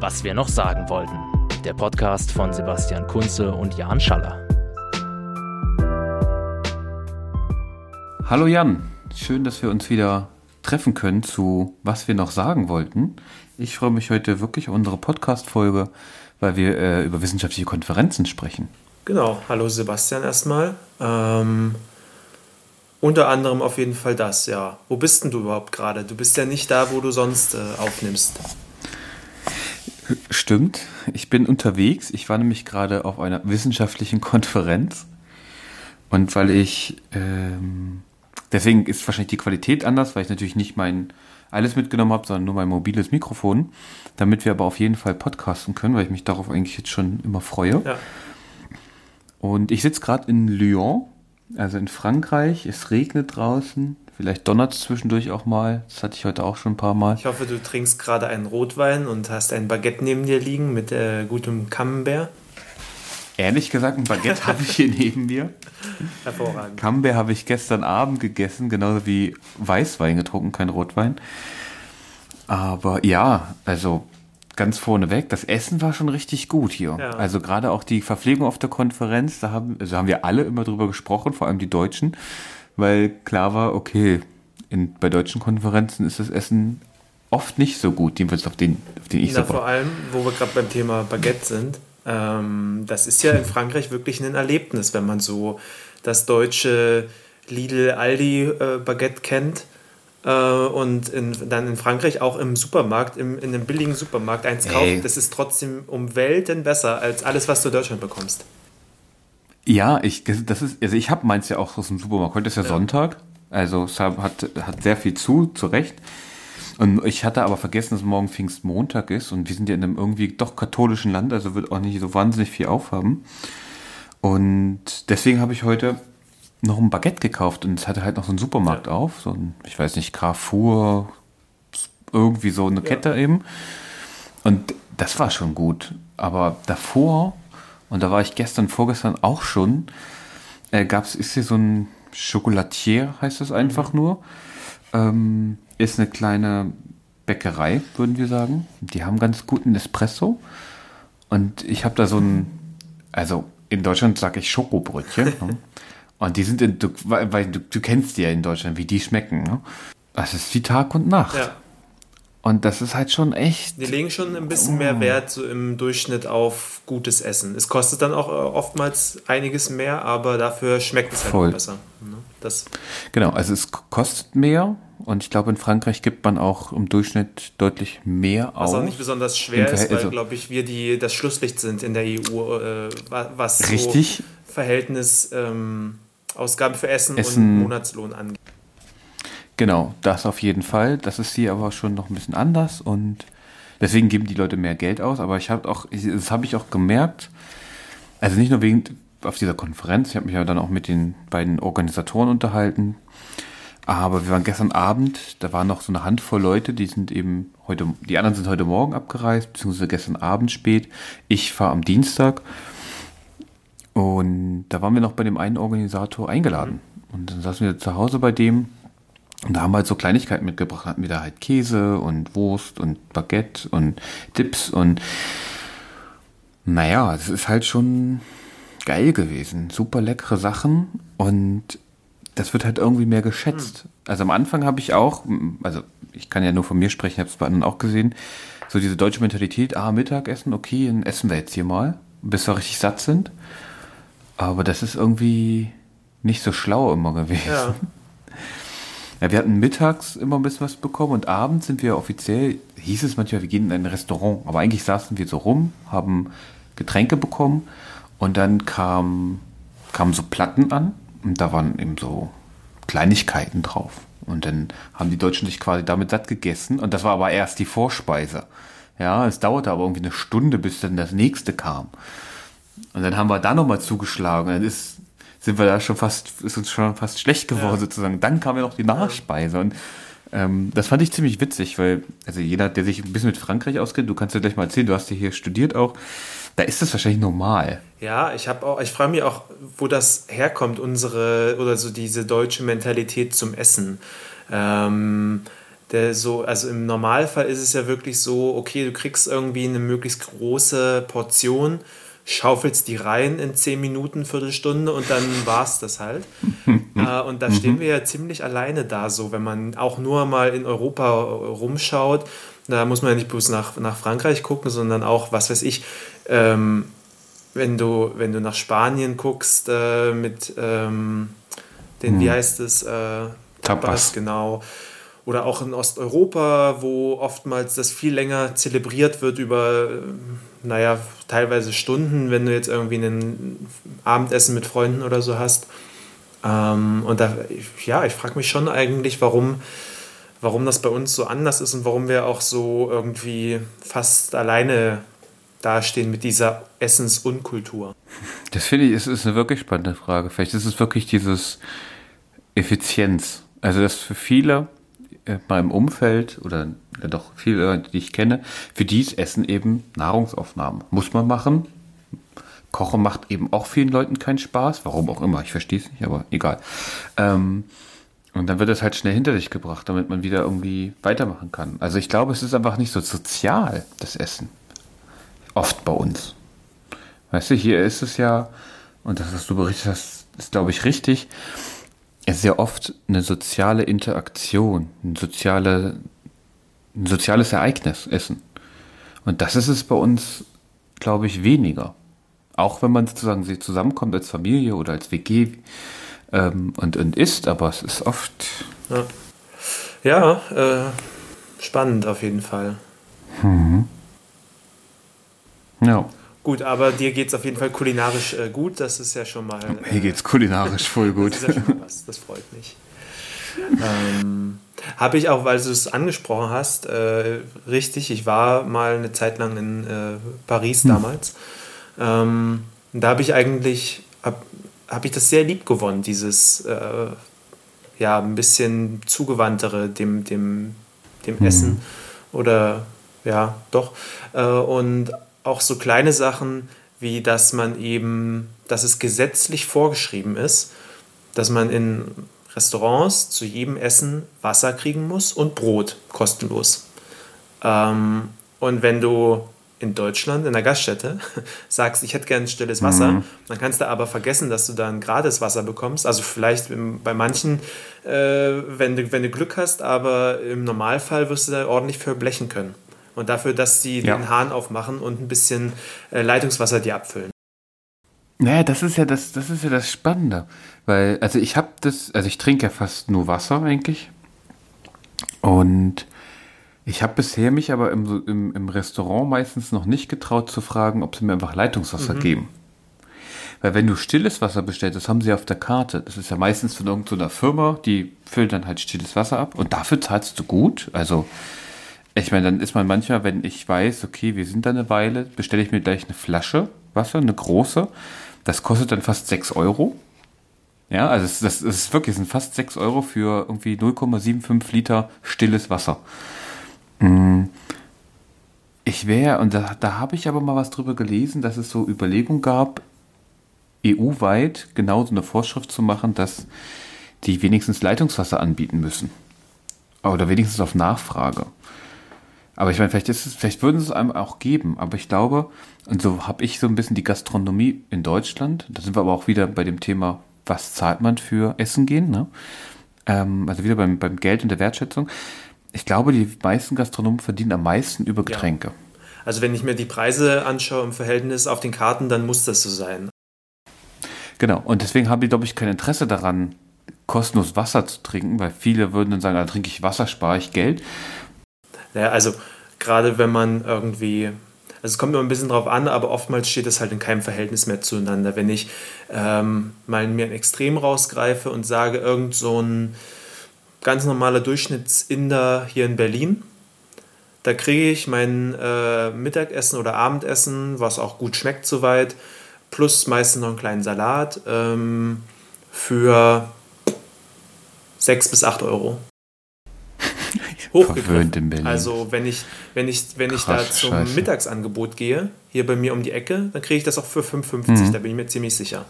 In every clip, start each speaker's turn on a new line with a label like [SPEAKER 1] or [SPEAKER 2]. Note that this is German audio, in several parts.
[SPEAKER 1] Was wir noch sagen wollten. Der Podcast von Sebastian Kunze und Jan Schaller.
[SPEAKER 2] Hallo Jan, schön, dass wir uns wieder treffen können zu Was wir noch sagen wollten. Ich freue mich heute wirklich auf unsere Podcast-Folge, weil wir äh, über wissenschaftliche Konferenzen sprechen.
[SPEAKER 3] Genau, hallo Sebastian erstmal. Ähm, unter anderem auf jeden Fall das, ja. Wo bist denn du überhaupt gerade? Du bist ja nicht da, wo du sonst äh, aufnimmst.
[SPEAKER 2] Stimmt, ich bin unterwegs. Ich war nämlich gerade auf einer wissenschaftlichen Konferenz. Und weil ich, ähm, deswegen ist wahrscheinlich die Qualität anders, weil ich natürlich nicht mein alles mitgenommen habe, sondern nur mein mobiles Mikrofon, damit wir aber auf jeden Fall podcasten können, weil ich mich darauf eigentlich jetzt schon immer freue. Ja. Und ich sitze gerade in Lyon, also in Frankreich. Es regnet draußen. Vielleicht donnert es zwischendurch auch mal. Das hatte ich heute auch schon ein paar Mal.
[SPEAKER 3] Ich hoffe, du trinkst gerade einen Rotwein und hast ein Baguette neben dir liegen mit äh, gutem Camembert.
[SPEAKER 2] Ehrlich gesagt, ein Baguette habe ich hier neben mir. Hervorragend. Camembert habe ich gestern Abend gegessen, genauso wie Weißwein getrunken, kein Rotwein. Aber ja, also ganz vorneweg, das Essen war schon richtig gut hier. Ja. Also gerade auch die Verpflegung auf der Konferenz, da haben, also haben wir alle immer drüber gesprochen, vor allem die Deutschen, weil klar war, okay, in, bei deutschen Konferenzen ist das Essen oft nicht so gut, jedenfalls auf den, auf den ich
[SPEAKER 3] Na, so Vor allem, wo wir gerade beim Thema Baguette sind, ähm, das ist ja in Frankreich wirklich ein Erlebnis, wenn man so das deutsche Lidl Aldi äh, Baguette kennt äh, und in, dann in Frankreich auch im Supermarkt, im, in einem billigen Supermarkt eins kauft, das ist trotzdem um Welten besser als alles, was du in Deutschland bekommst.
[SPEAKER 2] Ja, ich, das ist, also ich habe meins ja auch aus dem Supermarkt. Heute ist ja, ja. Sonntag, also es hat, hat sehr viel zu, zu Recht. Und ich hatte aber vergessen, dass morgen Pfingstmontag ist und wir sind ja in einem irgendwie doch katholischen Land, also wird auch nicht so wahnsinnig viel aufhaben. Und deswegen habe ich heute noch ein Baguette gekauft und es hatte halt noch so einen Supermarkt ja. auf, so ein, ich weiß nicht, Carrefour, irgendwie so eine Kette ja. eben. Und das war schon gut. Aber davor, und da war ich gestern, vorgestern auch schon, äh, gab es, ist hier so ein Chocolatier, heißt das einfach nur. Ähm, ist eine kleine Bäckerei, würden wir sagen. Die haben ganz guten Espresso. Und ich habe da so ein, also in Deutschland sage ich Schokobrötchen. ne? Und die sind, in, du, weil du, du kennst die ja in Deutschland, wie die schmecken. Ne? Das ist wie Tag und Nacht. Ja. Und das ist halt schon echt.
[SPEAKER 3] Die legen schon ein bisschen oh. mehr Wert so im Durchschnitt auf gutes Essen. Es kostet dann auch äh, oftmals einiges mehr, aber dafür schmeckt es halt Voll. besser. Ne?
[SPEAKER 2] Das genau, also es kostet mehr und ich glaube in Frankreich gibt man auch im Durchschnitt deutlich mehr
[SPEAKER 3] aus. Was auch nicht besonders schwer ist, weil, also, glaube ich, wir die, das Schlusslicht sind in der EU, äh, was richtig? so Verhältnis ähm, Ausgaben für Essen, Essen und Monatslohn angeht.
[SPEAKER 2] Genau, das auf jeden Fall. Das ist hier aber schon noch ein bisschen anders und deswegen geben die Leute mehr Geld aus. Aber ich habe auch, das habe ich auch gemerkt, also nicht nur wegen auf dieser Konferenz, ich habe mich ja dann auch mit den beiden Organisatoren unterhalten. Aber wir waren gestern Abend, da waren noch so eine Handvoll Leute, die sind eben heute, die anderen sind heute Morgen abgereist, beziehungsweise gestern Abend spät. Ich fahre am Dienstag. Und da waren wir noch bei dem einen Organisator eingeladen. Und dann saßen wir zu Hause bei dem und da haben wir halt so Kleinigkeiten mitgebracht, hatten wir da halt Käse und Wurst und Baguette und Dips und naja, es ist halt schon geil gewesen. Super leckere Sachen und das wird halt irgendwie mehr geschätzt. Mhm. Also am Anfang habe ich auch, also ich kann ja nur von mir sprechen, habe es bei anderen auch gesehen, so diese deutsche Mentalität, ah, Mittagessen, okay, dann essen wir jetzt hier mal, bis wir richtig satt sind. Aber das ist irgendwie nicht so schlau immer gewesen. Ja. Ja, wir hatten mittags immer ein bisschen was bekommen und abends sind wir offiziell, hieß es manchmal, wir gehen in ein Restaurant. Aber eigentlich saßen wir so rum, haben Getränke bekommen und dann kam, kamen so Platten an und da waren eben so Kleinigkeiten drauf. Und dann haben die Deutschen sich quasi damit satt gegessen und das war aber erst die Vorspeise. Ja, es dauerte aber irgendwie eine Stunde, bis dann das nächste kam. Und dann haben wir da nochmal zugeschlagen. Dann ist sind wir da schon fast, ist uns schon fast schlecht geworden ja. sozusagen. Dann kam ja noch die Nachspeise und ähm, das fand ich ziemlich witzig, weil, also jeder, der sich ein bisschen mit Frankreich auskennt, du kannst ja gleich mal erzählen, du hast ja hier studiert auch, da ist das wahrscheinlich normal.
[SPEAKER 3] Ja, ich habe auch, ich frage mich auch, wo das herkommt, unsere, oder so diese deutsche Mentalität zum Essen. Ähm, der so, also im Normalfall ist es ja wirklich so, okay, du kriegst irgendwie eine möglichst große Portion, schaufelst die rein in 10 Minuten, Viertelstunde und dann war es das halt. äh, und da stehen wir ja ziemlich alleine da, so wenn man auch nur mal in Europa rumschaut. Da muss man ja nicht bloß nach, nach Frankreich gucken, sondern auch, was weiß ich, ähm, wenn, du, wenn du nach Spanien guckst äh, mit ähm, den, hm. wie heißt es, äh, Tapas, Tapas, genau oder auch in Osteuropa, wo oftmals das viel länger zelebriert wird über, naja, teilweise Stunden, wenn du jetzt irgendwie ein Abendessen mit Freunden oder so hast. Ähm, und da, ja, ich frage mich schon eigentlich, warum, warum das bei uns so anders ist und warum wir auch so irgendwie fast alleine dastehen mit dieser Essensunkultur.
[SPEAKER 2] Das finde ich, ist, ist eine wirklich spannende Frage. Vielleicht ist es wirklich dieses Effizienz. Also, dass für viele in meinem Umfeld oder doch viele, die ich kenne, für die ist Essen eben Nahrungsaufnahmen. Muss man machen. Kochen macht eben auch vielen Leuten keinen Spaß, warum auch immer, ich verstehe es nicht, aber egal. Ähm, und dann wird es halt schnell hinter sich gebracht, damit man wieder irgendwie weitermachen kann. Also ich glaube, es ist einfach nicht so sozial, das Essen. Oft bei uns. Weißt du, hier ist es ja, und das, was du berichtet hast, ist, glaube ich, richtig es ist ja oft eine soziale Interaktion, ein, soziale, ein soziales Ereignis, Essen. Und das ist es bei uns, glaube ich, weniger. Auch wenn man sozusagen zusammenkommt als Familie oder als WG ähm, und, und isst, aber es ist oft.
[SPEAKER 3] Ja, ja äh, spannend auf jeden Fall. Mhm.
[SPEAKER 2] Ja.
[SPEAKER 3] Gut, aber dir geht es auf jeden Fall kulinarisch äh, gut. Das ist ja schon mal.
[SPEAKER 2] Äh, Mir geht es kulinarisch voll gut.
[SPEAKER 3] das ist ja schon was. Das freut mich. ähm, Habe ich auch, weil du es angesprochen hast, äh, richtig. Ich war mal eine Zeit lang in äh, Paris hm. damals. Ähm, da habe ich eigentlich habe hab ich das sehr lieb gewonnen, dieses äh, ja ein bisschen zugewandtere dem dem dem hm. Essen oder ja doch äh, und auch so kleine Sachen wie, dass man eben, dass es gesetzlich vorgeschrieben ist, dass man in Restaurants zu jedem Essen Wasser kriegen muss und Brot kostenlos. Ähm, und wenn du in Deutschland in der Gaststätte sagst, ich hätte gerne stilles Wasser, mhm. dann kannst du aber vergessen, dass du dann gratis Wasser bekommst. Also vielleicht bei manchen, äh, wenn, du, wenn du Glück hast, aber im Normalfall wirst du da ordentlich für blechen können und dafür, dass sie ja. den Hahn aufmachen und ein bisschen äh, Leitungswasser dir abfüllen.
[SPEAKER 2] Naja, das ist ja das, das ist ja das Spannende. Weil, also ich habe das, also ich trinke ja fast nur Wasser eigentlich. Und ich habe bisher mich aber im, im, im, Restaurant meistens noch nicht getraut zu fragen, ob sie mir einfach Leitungswasser mhm. geben. Weil wenn du stilles Wasser bestellst, das haben sie auf der Karte. Das ist ja meistens von irgendeiner Firma, die füllt dann halt stilles Wasser ab. Und dafür zahlst du gut. Also ich meine, dann ist man manchmal, wenn ich weiß, okay, wir sind da eine Weile, bestelle ich mir gleich eine Flasche Wasser, eine große. Das kostet dann fast 6 Euro. Ja, also das, das ist wirklich, das sind fast 6 Euro für irgendwie 0,75 Liter stilles Wasser. Mm. Ich wäre, und da, da habe ich aber mal was drüber gelesen, dass es so Überlegungen gab, EU-weit genau so eine Vorschrift zu machen, dass die wenigstens Leitungswasser anbieten müssen. Oder wenigstens auf Nachfrage. Aber ich meine, vielleicht ist es, vielleicht würden es einem auch geben, aber ich glaube, und so habe ich so ein bisschen die Gastronomie in Deutschland, da sind wir aber auch wieder bei dem Thema, was zahlt man für Essen gehen, ne? Ähm, also wieder beim, beim Geld und der Wertschätzung. Ich glaube, die meisten Gastronomen verdienen am meisten über Getränke. Ja.
[SPEAKER 3] Also wenn ich mir die Preise anschaue im Verhältnis auf den Karten, dann muss das so sein.
[SPEAKER 2] Genau, und deswegen haben die, glaube ich, kein Interesse daran, kostenlos Wasser zu trinken, weil viele würden dann sagen, da trinke ich Wasser, spare ich Geld.
[SPEAKER 3] Naja, also gerade wenn man irgendwie, also es kommt immer ein bisschen drauf an, aber oftmals steht das halt in keinem Verhältnis mehr zueinander. Wenn ich ähm, mal mir ein Extrem rausgreife und sage, irgend so ein ganz normaler Durchschnittsinder hier in Berlin, da kriege ich mein äh, Mittagessen oder Abendessen, was auch gut schmeckt soweit, plus meistens noch einen kleinen Salat ähm, für 6 bis 8 Euro hochgegriffen. Also wenn ich, wenn ich, wenn ich Krass, da zum Scheiße. Mittagsangebot gehe, hier bei mir um die Ecke, dann kriege ich das auch für 5,50, mhm. da bin ich mir ziemlich sicher.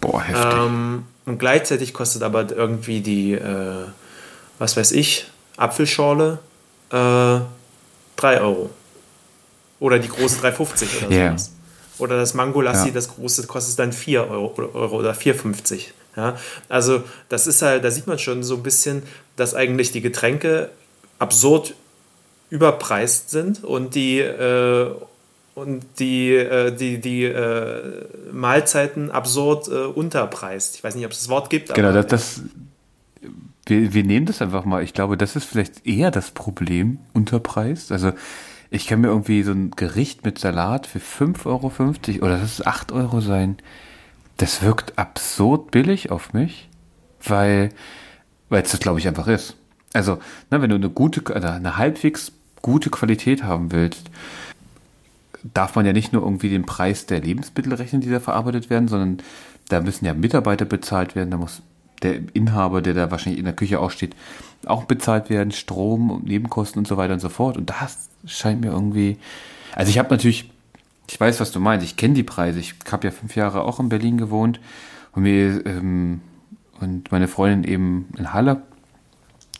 [SPEAKER 2] Boah, heftig.
[SPEAKER 3] Ähm, und gleichzeitig kostet aber irgendwie die, äh, was weiß ich, Apfelschorle äh, 3 Euro. Oder die große 3,50 oder
[SPEAKER 2] Ja.
[SPEAKER 3] sowas. Oder das Mango Lassi,
[SPEAKER 2] Ja.
[SPEAKER 3] das große, kostet dann 4 Euro, Euro oder 4,50. Ja? Also das ist halt, da sieht man schon so ein bisschen, dass eigentlich die Getränke absurd überpreist sind und die, äh, und die, äh, die, die äh, Mahlzeiten absurd äh, unterpreist. Ich weiß nicht, ob es das Wort gibt,
[SPEAKER 2] Genau,
[SPEAKER 3] aber
[SPEAKER 2] das, das wir, wir nehmen das einfach mal. Ich glaube, das ist vielleicht eher das Problem, unterpreist. Also ich kann mir irgendwie so ein Gericht mit Salat für 5,50 Euro oder das ist 8 Euro sein. Das wirkt absurd billig auf mich, weil weil es das, glaube ich, einfach ist. Also, ne, wenn du eine gute, also eine halbwegs gute Qualität haben willst, darf man ja nicht nur irgendwie den Preis der Lebensmittel rechnen, die da verarbeitet werden, sondern da müssen ja Mitarbeiter bezahlt werden, da muss der Inhaber, der da wahrscheinlich in der Küche auch steht, auch bezahlt werden, Strom und Nebenkosten und so weiter und so fort. Und das scheint mir irgendwie. Also ich habe natürlich, ich weiß, was du meinst, ich kenne die Preise. Ich habe ja fünf Jahre auch in Berlin gewohnt und mir ähm, und meine Freundin eben in Halle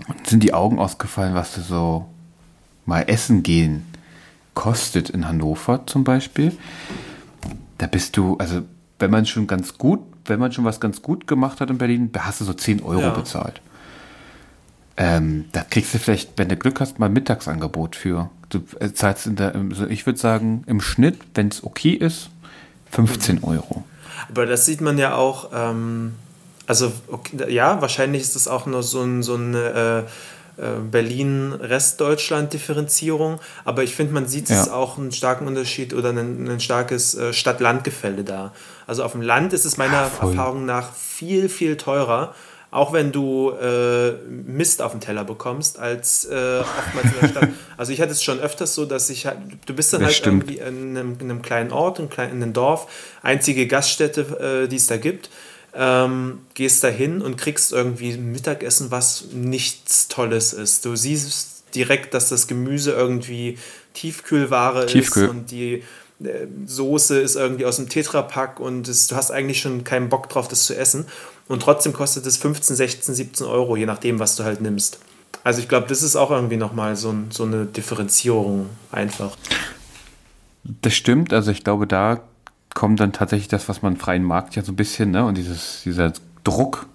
[SPEAKER 2] und sind die Augen ausgefallen, was du so mal essen gehen kostet in Hannover zum Beispiel. Da bist du, also wenn man schon ganz gut, wenn man schon was ganz gut gemacht hat in Berlin, da hast du so 10 Euro
[SPEAKER 3] Ja.
[SPEAKER 2] bezahlt. Ähm, da kriegst du vielleicht, wenn du Glück hast, mal ein Mittagsangebot für. Du äh, zahlst in der, also ich würde sagen, im Schnitt, wenn es okay ist, 15 Euro.
[SPEAKER 3] Aber das sieht man ja auch, ähm, also okay, ja, wahrscheinlich ist das auch nur so, ein, so eine äh, äh, Berlin-Restdeutschland-Differenzierung, aber ich finde, man sieht es
[SPEAKER 2] Ja.
[SPEAKER 3] auch einen starken Unterschied oder ein, ein starkes äh, Stadt-Land-Gefälle da. Also auf dem Land ist es meiner
[SPEAKER 2] voll.
[SPEAKER 3] Erfahrung nach viel, viel teurer. Auch wenn du äh, Mist auf den Teller bekommst, als äh, oftmals in der Stadt. Also ich hatte es schon öfters so, dass ich halt, du bist dann
[SPEAKER 2] Das
[SPEAKER 3] halt
[SPEAKER 2] stimmt.
[SPEAKER 3] irgendwie in einem, in einem kleinen Ort, in, einem Dorf, einzige Gaststätte, äh, die es da gibt. Ähm, gehst da hin und kriegst irgendwie Mittagessen, was nichts Tolles ist. Du siehst direkt, dass das Gemüse irgendwie Tiefkühlware
[SPEAKER 2] Tiefkühl.
[SPEAKER 3] ist und die äh, Soße ist irgendwie aus dem Tetrapack und es, du hast eigentlich schon keinen Bock drauf, das zu essen. Und trotzdem kostet es 15, 16, 17 Euro, je nachdem, was du halt nimmst. Also ich glaube, das ist auch irgendwie nochmal so, so eine Differenzierung einfach.
[SPEAKER 2] Das stimmt, also ich glaube, da kommt dann tatsächlich das, was man freien Markt ja so ein bisschen, ne, und dieses, dieser Druck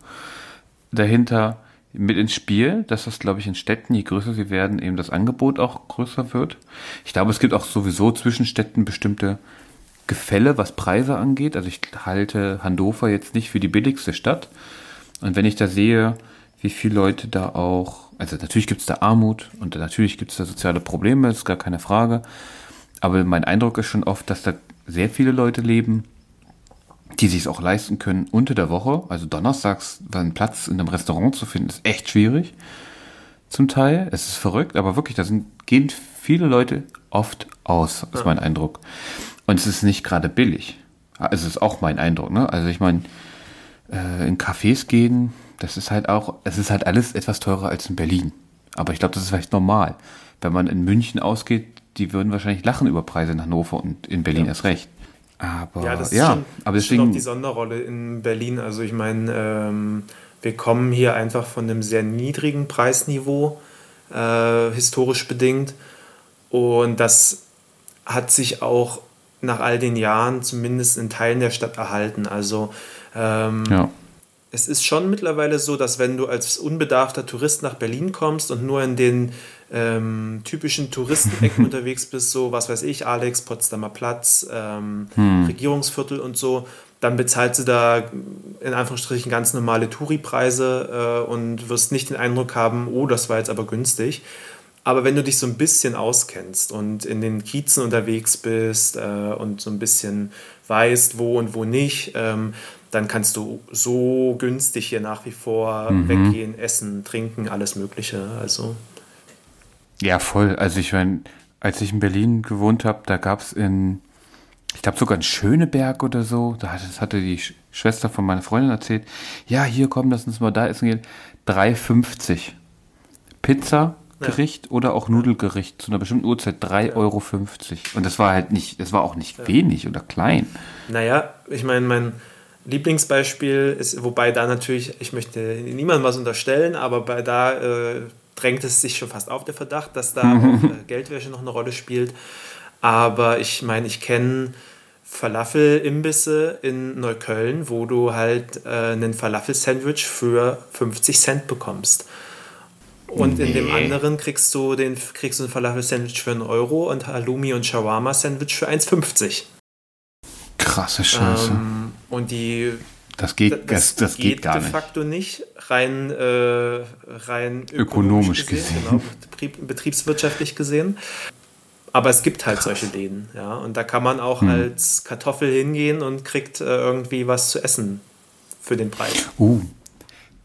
[SPEAKER 2] dahinter mit ins Spiel, dass das, glaube ich, in Städten, je größer sie werden, eben das Angebot auch größer wird. Ich glaube, es gibt auch sowieso zwischen Städten bestimmte Gefälle, was Preise angeht. Also ich halte Hannover jetzt nicht für die billigste Stadt. Und wenn ich da sehe, wie viele Leute da auch, also natürlich gibt es da Armut und natürlich gibt es da soziale Probleme, ist gar keine Frage. Aber mein Eindruck ist schon oft, dass da sehr viele Leute leben, die sich es auch leisten können unter der Woche. Also donnerstags einen Platz in einem Restaurant zu finden, ist echt schwierig. Zum Teil. Es ist verrückt, aber wirklich, da sind, gehen viele Leute oft aus, ist mein Eindruck. Und es ist nicht gerade billig. Also es ist auch mein Eindruck. Ne? Also ich meine, äh, in Cafés gehen, das ist halt auch, es ist halt alles etwas teurer als in Berlin. Aber ich glaube, das ist vielleicht normal. Wenn man in München ausgeht, die würden wahrscheinlich lachen über Preise in Hannover und in Berlin erst recht. Aber
[SPEAKER 3] Ja, das ist
[SPEAKER 2] ja,
[SPEAKER 3] schon,
[SPEAKER 2] aber
[SPEAKER 3] ist schon auch
[SPEAKER 2] deswegen,
[SPEAKER 3] die Sonderrolle in Berlin. Also ich meine, ähm, wir kommen hier einfach von einem sehr niedrigen Preisniveau, äh, historisch bedingt. Und das hat sich auch nach all den Jahren zumindest in Teilen der Stadt erhalten. Also ähm,
[SPEAKER 2] ja.
[SPEAKER 3] es ist schon mittlerweile so, dass wenn du als unbedarfter Tourist nach Berlin kommst und nur in den ähm, typischen Touristenecken unterwegs bist, so was weiß ich, Alex, Potsdamer Platz, ähm, Regierungsviertel und so, dann bezahlst du da in Anführungsstrichen ganz normale Touri-Preise äh, und wirst nicht den Eindruck haben, oh, das war jetzt aber günstig. Aber wenn du dich so ein bisschen auskennst und in den Kiezen unterwegs bist äh, und so ein bisschen weißt, wo und wo nicht, ähm, dann kannst du so günstig hier nach wie vor weggehen, essen, trinken, alles Mögliche. Also
[SPEAKER 2] Ja, voll. Also ich meine, als ich in Berlin gewohnt habe, da gab es in, ich glaube sogar in Schöneberg oder so, das hatte die Sch Schwester von meiner Freundin erzählt, ja, hier komm, lass uns mal da essen gehen. 3,50. Pizza, Gericht oder auch Nudelgericht zu einer bestimmten Uhrzeit 3,50 Euro. Und das war halt nicht, das war auch nicht wenig oder klein.
[SPEAKER 3] Naja, ich meine, mein Lieblingsbeispiel ist, wobei da natürlich, ich möchte niemandem was unterstellen, aber bei da äh, drängt es sich schon fast auf, der Verdacht, dass da auch äh, Geldwäsche noch eine Rolle spielt. Aber ich meine, ich kenne Falafel-Imbisse in Neukölln, wo du halt äh, einen Falafel-Sandwich für 50 Cent bekommst. Und nee. in dem anderen kriegst du, den, kriegst du ein Falafel-Sandwich für einen Euro und Halloumi- und Shawarma-Sandwich für 1,50.
[SPEAKER 2] Krasse Scheiße. Ähm,
[SPEAKER 3] und die.
[SPEAKER 2] Das geht, das, das, geht, geht gar
[SPEAKER 3] nicht. de facto nicht. Rein, äh, rein ökonomisch, ökonomisch gesehen, gesehen. Genau, betriebswirtschaftlich gesehen. Aber es gibt halt Krass. solche Läden, ja. Und da kann man auch hm. als Kartoffel hingehen und kriegt äh, irgendwie was zu essen für den Preis.
[SPEAKER 2] Uh,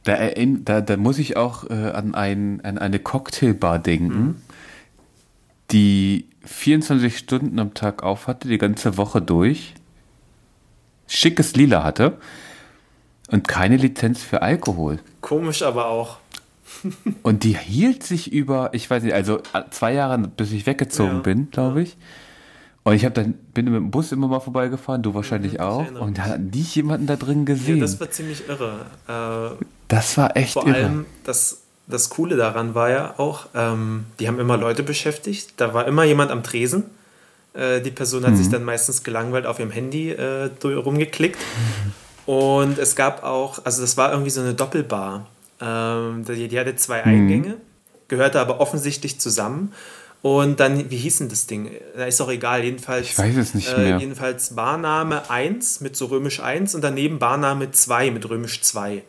[SPEAKER 2] da, da, da muss ich auch äh, an, ein, an eine Cocktailbar denken, mhm. die 24 Stunden am Tag auf hatte, die ganze Woche durch, schickes Lila hatte und keine Lizenz für Alkohol.
[SPEAKER 3] Komisch aber auch.
[SPEAKER 2] Und die hielt sich über, ich weiß nicht, also zwei Jahre, bis ich weggezogen ja. bin, glaube ich. Und ich habe dann bin mit dem Bus immer mal vorbeigefahren, du wahrscheinlich mhm, auch. Und da hat nicht jemanden da drin gesehen. Ja,
[SPEAKER 3] das war ziemlich irre. Äh,
[SPEAKER 2] das war echt
[SPEAKER 3] vor irre. Vor allem das, das Coole daran war ja auch, ähm, die haben immer Leute beschäftigt. Da war immer jemand am Tresen. Äh, die Person hat mhm. sich dann meistens gelangweilt auf ihrem Handy äh, rumgeklickt. Und es gab auch, also das war irgendwie so eine Doppelbar. Ähm, die, die, hatte zwei mhm. Eingänge, gehörte aber offensichtlich zusammen. Und dann, wie hieß denn das Ding? Da ist auch egal, jedenfalls.
[SPEAKER 2] Ich weiß es nicht äh, mehr.
[SPEAKER 3] Jedenfalls Barname 1 mit so römisch 1 und daneben Barname 2 mit römisch 2.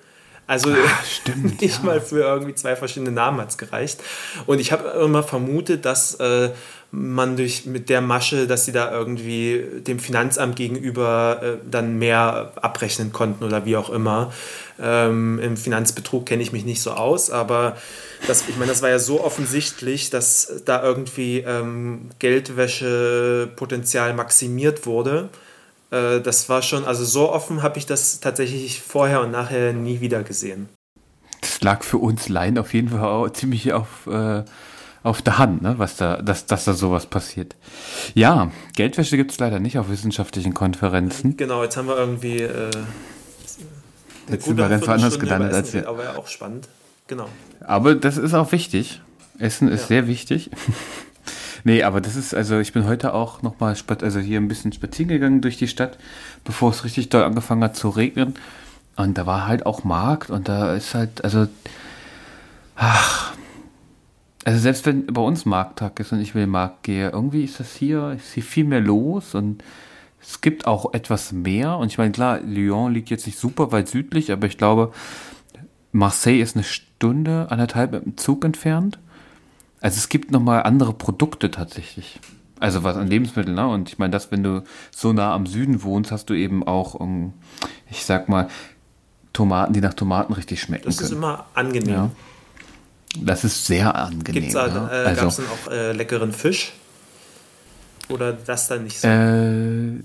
[SPEAKER 3] Also
[SPEAKER 2] Ach, stimmt,
[SPEAKER 3] nicht ja. mal für irgendwie zwei verschiedene Namen hat es gereicht. Und ich habe immer vermutet, dass äh, man durch mit der Masche, dass sie da irgendwie dem Finanzamt gegenüber äh, dann mehr abrechnen konnten oder wie auch immer. Ähm, Im Finanzbetrug kenne ich mich nicht so aus, aber das, ich meine, das war ja so offensichtlich, dass da irgendwie ähm, Geldwäschepotenzial maximiert wurde. Äh, das war schon, also so offen habe ich das tatsächlich vorher und nachher nie wieder gesehen.
[SPEAKER 2] Das lag für uns Laien auf jeden Fall auch ziemlich auf, äh, auf der Hand, ne? was da, dass, dass da sowas passiert. Ja, Geldwäsche gibt es leider nicht auf wissenschaftlichen Konferenzen.
[SPEAKER 3] Genau, jetzt haben wir irgendwie äh,
[SPEAKER 2] jetzt sind wir ganz woanders gelandet
[SPEAKER 3] als wir. Aber ja auch spannend, genau.
[SPEAKER 2] Aber das ist auch wichtig. Essen ist ja. sehr wichtig. Nee, aber das ist, also ich bin heute auch nochmal, also hier ein bisschen spazieren gegangen durch die Stadt, bevor es richtig doll angefangen hat zu regnen. Und da war halt auch Markt und da ist halt, also, ach, also selbst wenn bei uns Markttag ist und ich will den Markt gehe, irgendwie ist das hier, ist hier viel mehr los und es gibt auch etwas mehr. Und ich meine, klar, Lyon liegt jetzt nicht super weit südlich, aber ich glaube, Marseille ist eine Stunde, anderthalb mit dem Zug entfernt. Also es gibt nochmal andere Produkte tatsächlich. Also was an Lebensmitteln, ne? Und ich meine, das, wenn du so nah am Süden wohnst, hast du eben auch, um, ähm, ich sag mal, Tomaten, die nach Tomaten richtig schmecken.
[SPEAKER 3] Das
[SPEAKER 2] ist
[SPEAKER 3] immer angenehm.
[SPEAKER 2] Ja. Das ist sehr angenehm.
[SPEAKER 3] Gibt's da,
[SPEAKER 2] ja.
[SPEAKER 3] äh, also, Gab es denn auch äh, leckeren Fisch? Oder das dann nicht so?
[SPEAKER 2] Äh,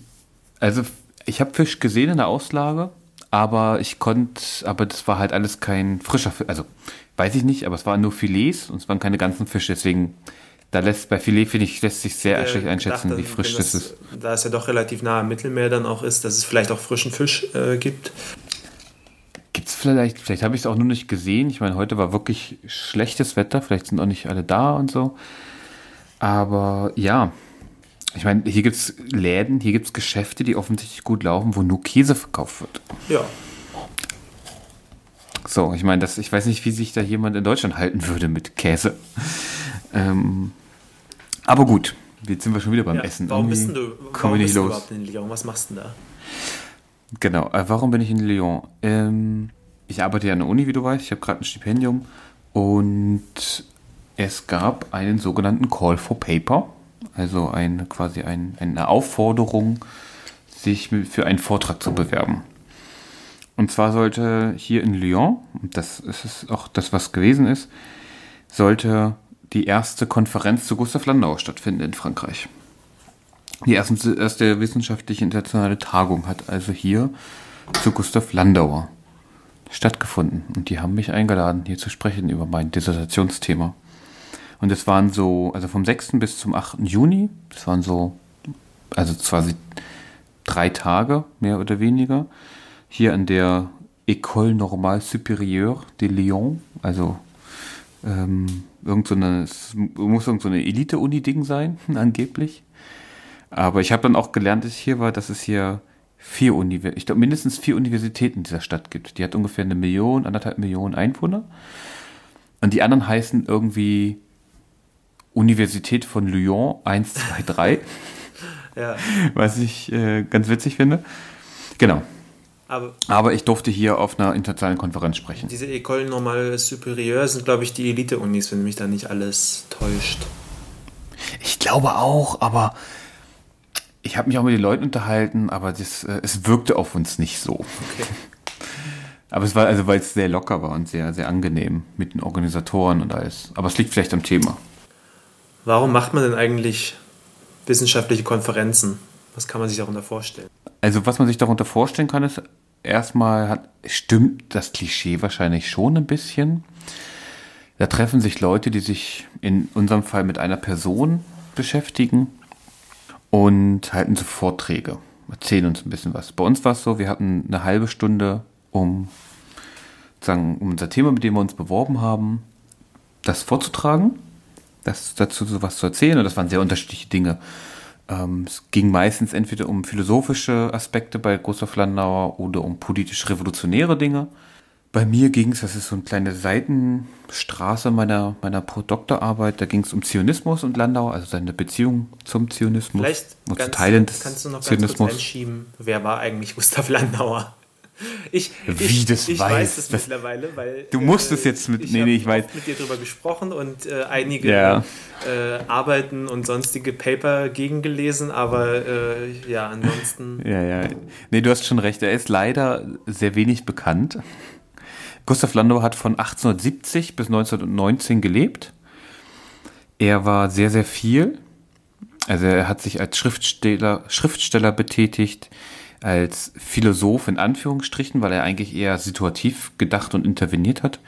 [SPEAKER 2] also ich habe Fisch gesehen in der Auslage, aber ich konnte, aber das war halt alles kein frischer Fisch. Also weiß ich nicht, aber es waren nur Filets und es waren keine ganzen Fische. Deswegen, da lässt bei Filet, finde ich, lässt sich sehr schlecht einschätzen, dachte, wie frisch das, das, ist.
[SPEAKER 3] Da es ja doch relativ nah am Mittelmeer dann auch ist, dass es vielleicht auch frischen Fisch äh, gibt.
[SPEAKER 2] Gibt es vielleicht, vielleicht habe ich es auch nur nicht gesehen. Ich meine, heute war wirklich schlechtes Wetter, vielleicht sind auch nicht alle da und so. Aber ja, ich meine, hier gibt es Läden, hier gibt es Geschäfte, die offensichtlich gut laufen, wo nur Käse verkauft wird.
[SPEAKER 3] Ja,
[SPEAKER 2] so, ich meine, das, ich weiß nicht, wie sich da jemand in Deutschland halten würde mit Käse. Ähm, aber gut, jetzt sind wir schon wieder beim
[SPEAKER 3] ja,
[SPEAKER 2] Essen.
[SPEAKER 3] Warum bist du, warum bist du überhaupt in Lyon? Was machst du denn da?
[SPEAKER 2] Genau, äh, warum bin ich in Lyon? Ähm, ich arbeite ja an der Uni, wie du weißt. Ich habe gerade ein Stipendium und es gab einen sogenannten Call for Paper, also ein, quasi ein, eine Aufforderung, sich für einen Vortrag zu bewerben. Und zwar sollte hier in Lyon, und das ist auch das, was gewesen ist, sollte die erste Konferenz zu Gustav Landauer stattfinden in Frankreich. Die erste, erste wissenschaftliche internationale Tagung hat also hier zu Gustav Landauer stattgefunden. Und die haben mich eingeladen, hier zu sprechen über mein Dissertationsthema. Und es waren so, also vom 6. bis zum 8. Juni, das waren so, also quasi drei Tage, mehr oder weniger hier an der École Normale Supérieure de Lyon, also Ähm, irgend so eine, es muss irgend so eine Elite-Uni-Ding sein, angeblich. Aber ich habe dann auch gelernt, als ich hier war, dass es hier vier Universitäten, ich glaube mindestens vier Universitäten in dieser Stadt gibt. Die hat ungefähr eine Million, anderthalb Millionen Einwohner. Und die anderen heißen irgendwie Universität von Lyon 1, 2, 3. ja. Was ich äh, ganz witzig finde. Genau. Aber, Aber, ich durfte hier auf einer internationalen Konferenz sprechen.
[SPEAKER 3] Diese École Normale Supérieure sind, glaube ich, die Elite-Unis, wenn mich da nicht alles täuscht.
[SPEAKER 2] Ich glaube auch, aber ich habe mich auch mit den Leuten unterhalten, aber das, äh, es wirkte auf uns nicht so. Okay. Aber es war, also weil es sehr locker war und sehr, sehr angenehm mit den Organisatoren und alles. Aber es liegt vielleicht am Thema.
[SPEAKER 3] Warum macht man denn eigentlich wissenschaftliche Konferenzen? Was kann man sich darunter vorstellen?
[SPEAKER 2] Also, was man sich darunter vorstellen kann, ist erstmal hat, stimmt das Klischee wahrscheinlich schon ein bisschen. Da treffen sich Leute, die sich in unserem Fall mit einer Person beschäftigen und halten so Vorträge, erzählen uns ein bisschen was. Bei uns war es so, wir hatten eine halbe Stunde, um, sagen, um unser Thema, mit dem wir uns beworben haben, das vorzutragen, das dazu was zu erzählen. Und das waren sehr unterschiedliche Dinge. Ähm, es ging meistens entweder um philosophische Aspekte bei Gustav Landauer oder um politisch-revolutionäre Dinge. Bei mir ging es, das ist so eine kleine Seitenstraße meiner, meiner Doktorarbeit, da ging es um Zionismus und Landau, also seine Beziehung zum Zionismus.
[SPEAKER 3] Vielleicht und ganz, Teilen des kannst du noch Zionismus. ganz kurz einschieben, wer war eigentlich Gustav Landauer?
[SPEAKER 2] Ich, Wie ich, das ich weiß, weiß
[SPEAKER 3] das, das mittlerweile, weil
[SPEAKER 2] du musst äh, es jetzt mit.
[SPEAKER 3] Ich
[SPEAKER 2] nee, nee, ich weiß.
[SPEAKER 3] mit dir darüber gesprochen und äh, einige ja. äh, Arbeiten und sonstige Paper gegengelesen, aber äh, ja, ansonsten.
[SPEAKER 2] Ja, ja. Nee, du hast schon recht. Er ist leider sehr wenig bekannt. Gustav Landau hat von 1870 bis 1919 gelebt. Er war sehr, sehr viel. Also er hat sich als Schriftsteller, Schriftsteller betätigt, als Philosoph in Anführungsstrichen, weil er eigentlich eher situativ gedacht und interveniert hat.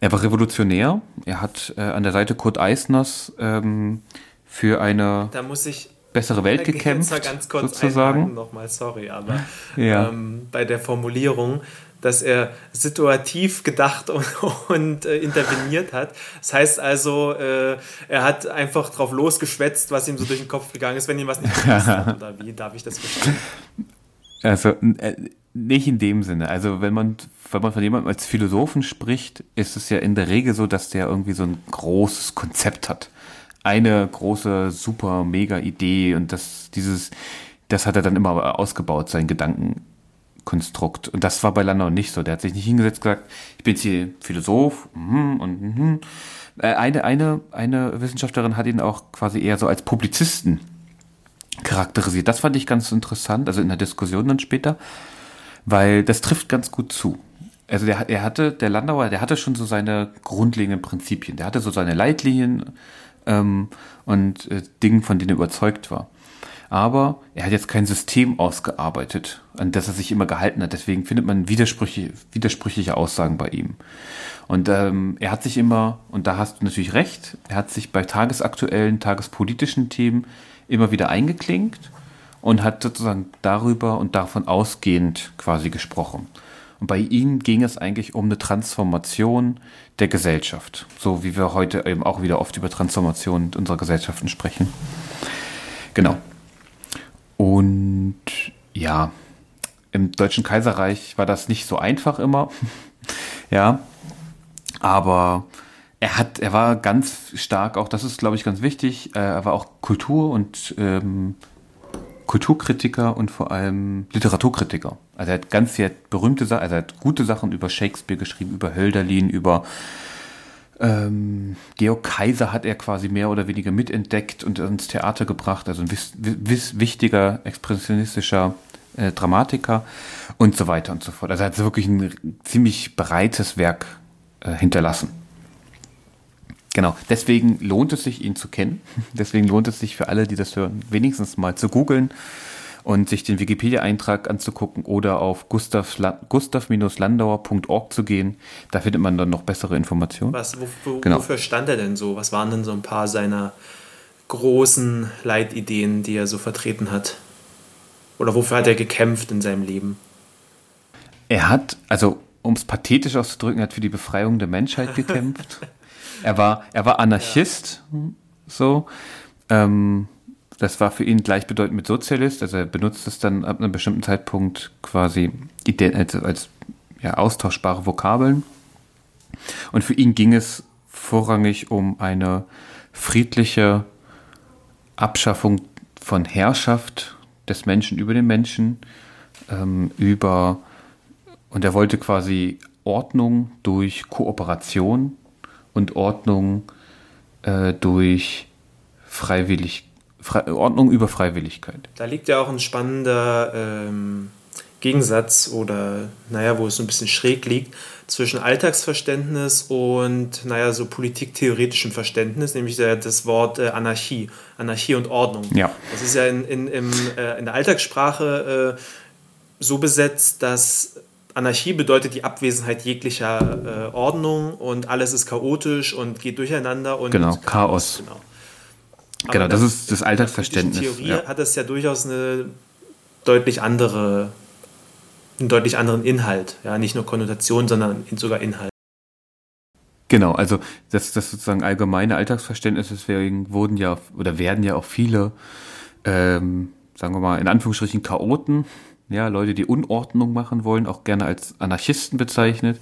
[SPEAKER 2] Er war revolutionär. Er hat äh, an der Seite Kurt Eisners ähm, für eine bessere Welt gekämpft.
[SPEAKER 3] Da ganz kurz sozusagen. nochmal, sorry, aber ja. ähm, bei der Formulierung dass er situativ gedacht und, und äh, interveniert hat. Das heißt also, äh, er hat einfach drauf losgeschwätzt, was ihm so durch den Kopf gegangen ist, wenn ihm was nicht gepasst hat. Oder wie darf ich das verstehen?
[SPEAKER 2] Also äh, nicht in dem Sinne. Also wenn man, wenn man von jemandem als Philosophen spricht, ist es ja in der Regel so, dass der irgendwie so ein großes Konzept hat. Eine große, super, mega Idee und das, dieses, das hat er dann immer ausgebaut, seinen Gedanken Konstrukt. Und das war bei Landau nicht so. Der hat sich nicht hingesetzt und gesagt, ich bin jetzt hier Philosoph mm, und mm. eine, eine, eine Wissenschaftlerin hat ihn auch quasi eher so als Publizisten charakterisiert. Das fand ich ganz interessant, also in der Diskussion dann später, weil das trifft ganz gut zu. Also der, er hatte, der Landauer, der hatte schon so seine grundlegenden Prinzipien. Der hatte so seine Leitlinien ähm, und äh, Dinge, von denen er überzeugt war aber er hat jetzt kein System ausgearbeitet, an das er sich immer gehalten hat. Deswegen findet man widersprüchliche, widersprüchliche Aussagen bei ihm. Und ähm, er hat sich immer, und da hast du natürlich recht, er hat sich bei tagesaktuellen, tagespolitischen Themen immer wieder eingeklinkt und hat sozusagen darüber und davon ausgehend quasi gesprochen. Und bei ihm ging es eigentlich um eine Transformation der Gesellschaft, so wie wir heute eben auch wieder oft über Transformation unserer Gesellschaften sprechen. Genau. Und ja, im Deutschen Kaiserreich war das nicht so einfach immer. ja, aber er hat, er war ganz stark, auch das ist, glaube ich, ganz wichtig. Äh, er war auch Kultur- und ähm, Kulturkritiker und vor allem Literaturkritiker. Also er hat ganz sehr berühmte Sachen, also er hat gute Sachen über Shakespeare geschrieben, über Hölderlin, über ähm, Georg Kaiser hat er quasi mehr oder weniger mitentdeckt und ins Theater gebracht, also ein wichtiger expressionistischer äh, Dramatiker und so weiter und so fort. Also er hat wirklich ein ziemlich breites Werk äh, hinterlassen. Genau, deswegen lohnt es sich, ihn zu kennen. Deswegen lohnt es sich für alle, die das hören, wenigstens mal zu googeln und sich den Wikipedia-Eintrag anzugucken oder auf gustav-landauer.org zu gehen. Da findet man dann noch bessere Informationen.
[SPEAKER 3] Was, wo, wo, genau. Wofür stand er denn so? Was waren denn so ein paar seiner großen Leitideen, die er so vertreten hat? Oder wofür hat er gekämpft in seinem Leben?
[SPEAKER 2] Er hat, also um es pathetisch auszudrücken, hat für die Befreiung der Menschheit gekämpft. Er war, er war Anarchist, ja. so. Ähm, das war für ihn gleichbedeutend mit Sozialist, also er benutzt es dann ab einem bestimmten Zeitpunkt quasi als, als ja, austauschbare Vokabeln. Und für ihn ging es vorrangig um eine friedliche Abschaffung von Herrschaft des Menschen über den Menschen, ähm, über, und er wollte quasi Ordnung durch Kooperation und Ordnung äh, durch Freiwillig, Fre Ordnung über Freiwilligkeit.
[SPEAKER 3] Da liegt ja auch ein spannender ähm, Gegensatz oder, naja, wo es so ein bisschen schräg liegt zwischen Alltagsverständnis und, naja, so politiktheoretischem Verständnis, nämlich das Wort äh, Anarchie, Anarchie und Ordnung.
[SPEAKER 2] Ja.
[SPEAKER 3] Das ist ja in, in, im, äh, in der Alltagssprache äh, so besetzt, dass Anarchie bedeutet die Abwesenheit jeglicher äh, Ordnung und alles ist chaotisch und geht durcheinander und
[SPEAKER 2] genau Chaos. Genau, genau das, das, ist das Alltagsverständnis.
[SPEAKER 3] In Theorie ja. hat das ja durchaus eine deutlich andere, einen deutlich anderen Inhalt, ja nicht nur Konnotation, sondern sogar Inhalt.
[SPEAKER 2] Genau, also das, das sozusagen allgemeine Alltagsverständnis, deswegen wurden ja oder werden ja auch viele, ähm, sagen wir mal in Anführungsstrichen Chaoten ja, Leute, die Unordnung machen wollen, auch gerne als Anarchisten bezeichnet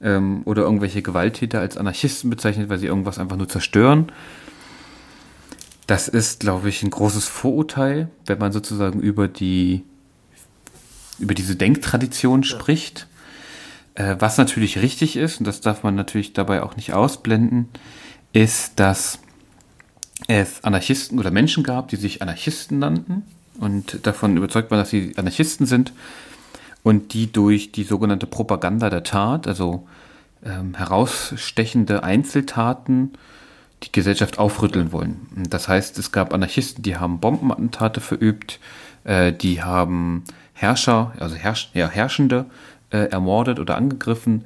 [SPEAKER 2] ähm, oder irgendwelche Gewalttäter als Anarchisten bezeichnet, weil sie irgendwas einfach nur zerstören. Das ist, glaube ich, ein großes Vorurteil, wenn man sozusagen über die über diese Denktradition spricht. Äh, was natürlich richtig ist, und das darf man natürlich dabei auch nicht ausblenden, ist, dass es Anarchisten oder Menschen gab, die sich Anarchisten nannten und davon überzeugt waren, dass sie Anarchisten sind und die durch die sogenannte Propaganda der Tat, also ähm, herausstechende Einzeltaten, die Gesellschaft aufrütteln wollen. Das heißt, es gab Anarchisten, die haben Bombenattentate verübt, äh, die haben Herrscher, also Herrsch ja, Herrschende äh, ermordet oder angegriffen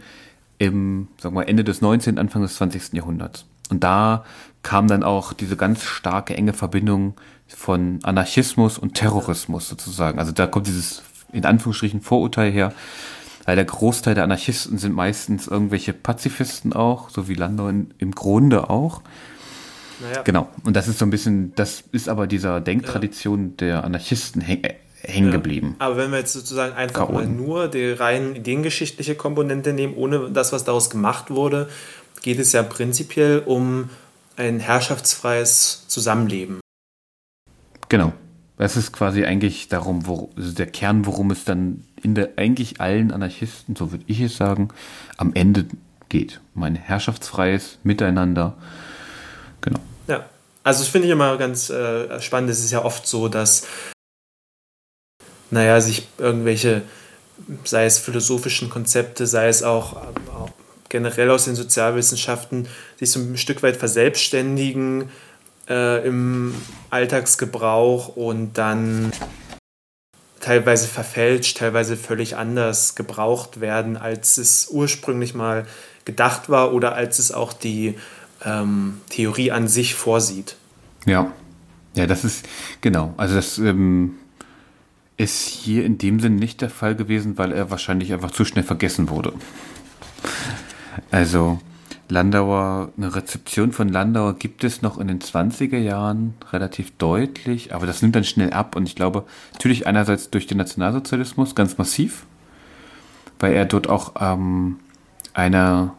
[SPEAKER 2] im sagen wir, Ende des 19., Anfang des 20. Jahrhunderts. Und da kam dann auch diese ganz starke, enge Verbindung von Anarchismus und Terrorismus sozusagen. Also da kommt dieses in Anführungsstrichen Vorurteil her, weil der Großteil der Anarchisten sind meistens irgendwelche Pazifisten auch, so wie Landau in, im Grunde auch. Naja. Genau. Und das ist so ein bisschen, das ist aber dieser Denktradition ja. der Anarchisten häng, äh, hängen ja. geblieben.
[SPEAKER 3] Aber wenn wir jetzt sozusagen einfach Chaoten. mal nur die rein ideengeschichtliche Komponente nehmen, ohne das, was daraus gemacht wurde, geht es ja prinzipiell um ein herrschaftsfreies Zusammenleben.
[SPEAKER 2] Genau. Das ist quasi eigentlich darum, wo, also der Kern, worum es dann in der eigentlich allen Anarchisten, so würde ich es sagen, am Ende geht. Um ein herrschaftsfreies Miteinander. Genau.
[SPEAKER 3] Ja, also das finde ich immer ganz äh, spannend. Es ist ja oft so, dass, naja, sich irgendwelche, sei es philosophischen Konzepte, sei es auch, auch generell aus den Sozialwissenschaften, sich so ein Stück weit verselbstständigen äh, im Alltagsgebrauch und dann teilweise verfälscht, teilweise völlig anders gebraucht werden, als es ursprünglich mal gedacht war oder als es auch die ähm, Theorie an sich vorsieht.
[SPEAKER 2] Ja, ja, das ist genau. Also das ähm, ist hier in dem Sinn nicht der Fall gewesen, weil er wahrscheinlich einfach zu schnell vergessen wurde. Also Landauer, eine Rezeption von Landauer gibt es noch in den 20er Jahren relativ deutlich, aber das nimmt dann schnell ab und ich glaube, natürlich einerseits durch den Nationalsozialismus ganz massiv, weil er dort auch ähm, einer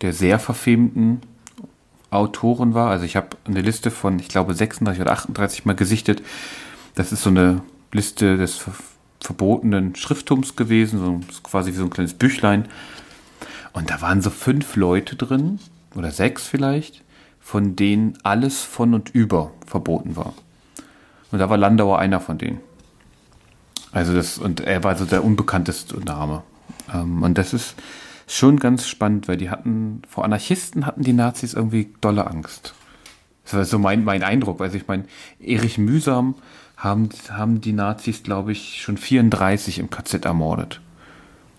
[SPEAKER 2] der sehr verfemten Autoren war. Also ich habe eine Liste von, ich glaube, 36 oder 38 mal gesichtet. Das ist so eine Liste des ver verbotenen Schrifttums gewesen, so quasi wie so ein kleines Büchlein und da waren so fünf Leute drin, oder sechs vielleicht, von denen alles von und über verboten war. Und da war Landauer einer von denen. Also das, und er war so der unbekannteste Name. Ähm, und das ist schon ganz spannend, weil die hatten, vor Anarchisten hatten die Nazis irgendwie dolle Angst. Das war so mein, mein Eindruck. Also ich meine, Erich Mühsam haben, haben die Nazis, glaube ich, schon 34 im KZ ermordet.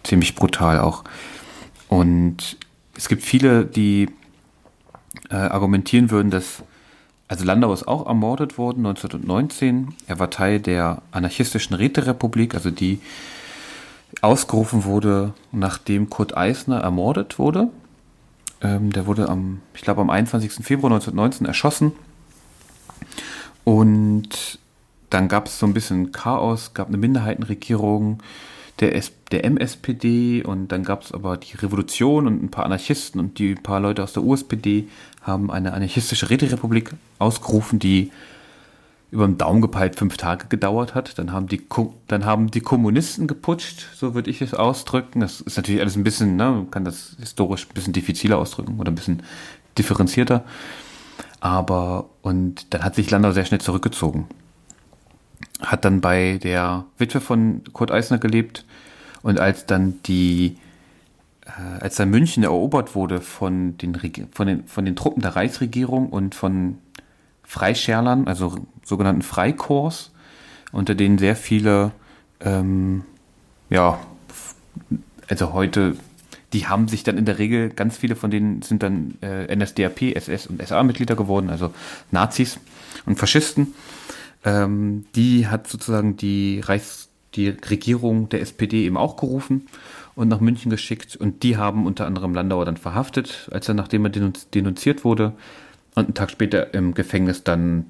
[SPEAKER 2] Ziemlich brutal auch. Und es gibt viele, die äh, argumentieren würden, dass, also Landau ist auch ermordet worden 1919. Er war Teil der anarchistischen Räterepublik, also die ausgerufen wurde, nachdem Kurt Eisner ermordet wurde. Ähm, der wurde am, ich glaube, am 21. Februar 1919 erschossen. Und dann gab es so ein bisschen Chaos, gab eine Minderheitenregierung der, S der MSPD und dann gab es aber die Revolution und ein paar Anarchisten und die paar Leute aus der USPD haben eine anarchistische Räterepublik ausgerufen, die über den Daumen gepeilt fünf Tage gedauert hat. Dann haben die, dann haben die Kommunisten geputscht, so würde ich es ausdrücken. Das ist natürlich alles ein bisschen, ne, man kann das historisch ein bisschen diffiziler ausdrücken oder ein bisschen differenzierter. Aber, und dann hat sich Landau sehr schnell zurückgezogen. Hat dann bei der Witwe von Kurt Eisner gelebt und als dann die, äh, als dann München erobert wurde von den, von den, von den Truppen der Reichsregierung und von Freischärlern, also sogenannten Freikorps, unter denen sehr viele, ähm, ja, also heute, die haben sich dann in der Regel, ganz viele von denen sind dann äh, NSDAP, SS und SA-Mitglieder geworden, also Nazis und Faschisten. Ähm, die hat sozusagen die Reichs, die Regierung der SPD eben auch gerufen und nach München geschickt und die haben unter anderem Landauer dann verhaftet, als er nachdem er denunziert wurde, und einen Tag später im Gefängnis dann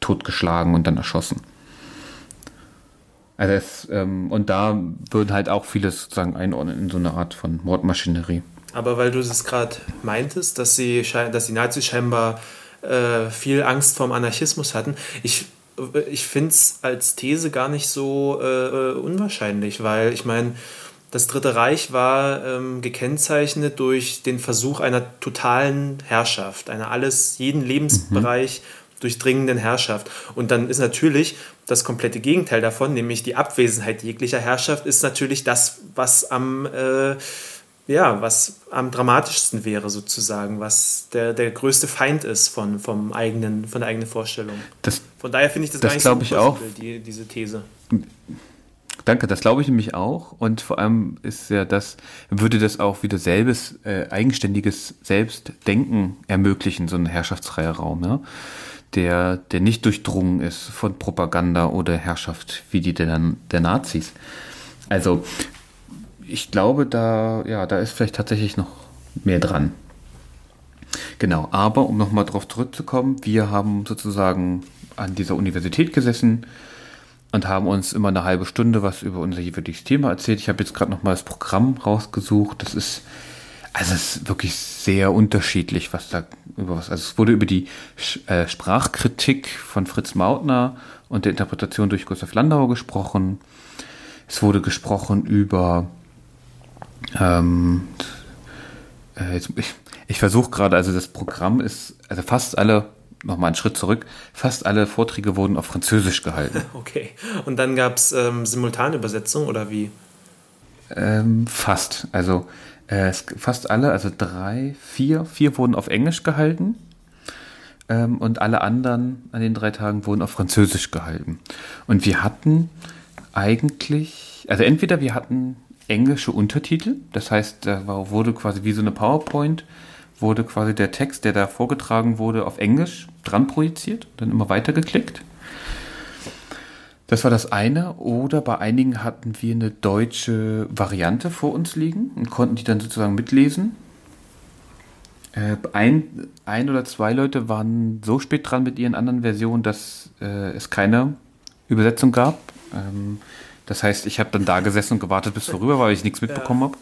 [SPEAKER 2] totgeschlagen und dann erschossen. Also es, ähm, und da würden halt auch viele sozusagen einordnen in so eine Art von Mordmaschinerie.
[SPEAKER 3] Aber weil du es gerade meintest, dass, sie, dass die Nazis scheinbar äh, viel Angst vorm Anarchismus hatten, ich, ich finde es als These gar nicht so äh, äh unwahrscheinlich, weil ich meine, das Dritte Reich war ähm, gekennzeichnet durch den Versuch einer totalen Herrschaft, einer alles, jeden Lebensbereich mhm. durchdringenden Herrschaft. Und dann ist natürlich das komplette Gegenteil davon, nämlich die Abwesenheit jeglicher Herrschaft, ist natürlich das, was am, äh, ja, was am dramatischsten wäre, sozusagen, was der, der größte Feind ist von, vom eigenen, von der eigenen Vorstellung.
[SPEAKER 2] Das,
[SPEAKER 3] von daher finde ich das,
[SPEAKER 2] das gar nicht so ich auch.
[SPEAKER 3] Die, diese These.
[SPEAKER 2] Danke, das glaube ich nämlich auch. Und vor allem ist ja das, würde das auch wieder selbes, äh, eigenständiges Selbstdenken ermöglichen, so ein herrschaftsfreier Raum, ja? der, der nicht durchdrungen ist von Propaganda oder Herrschaft wie die der, der Nazis. Also, ich glaube, da, ja, da ist vielleicht tatsächlich noch mehr dran. Genau, aber um nochmal drauf zurückzukommen, wir haben sozusagen an dieser Universität gesessen, und haben uns immer eine halbe Stunde was über unser jeweiliges Thema erzählt. Ich habe jetzt gerade noch mal das Programm rausgesucht. Das ist also es ist wirklich sehr unterschiedlich, was da über was. Also es wurde über die äh, Sprachkritik von Fritz Mautner und der Interpretation durch Gustav Landauer gesprochen. Es wurde gesprochen über ähm, äh, jetzt, ich, ich versuche gerade, also das Programm ist, also fast alle nochmal einen Schritt zurück, fast alle Vorträge wurden auf Französisch gehalten.
[SPEAKER 3] Okay. Und dann gab es ähm, Simultanübersetzung oder wie?
[SPEAKER 2] Ähm, fast. Also äh, fast alle, also drei, vier, vier wurden auf Englisch gehalten. Ähm, und alle anderen an den drei Tagen wurden auf Französisch gehalten. Und wir hatten eigentlich, also entweder wir hatten englische Untertitel, das heißt, da wurde quasi wie so eine PowerPoint wurde quasi der Text, der da vorgetragen wurde, auf Englisch dran projiziert, dann immer weiter geklickt. Das war das eine. Oder bei einigen hatten wir eine deutsche Variante vor uns liegen und konnten die dann sozusagen mitlesen. Äh, ein, ein oder zwei Leute waren so spät dran mit ihren anderen Versionen, dass äh, es keine Übersetzung gab. Ähm, das heißt, ich habe dann da gesessen und gewartet bis vorüber, weil ich nichts mitbekommen ja. habe.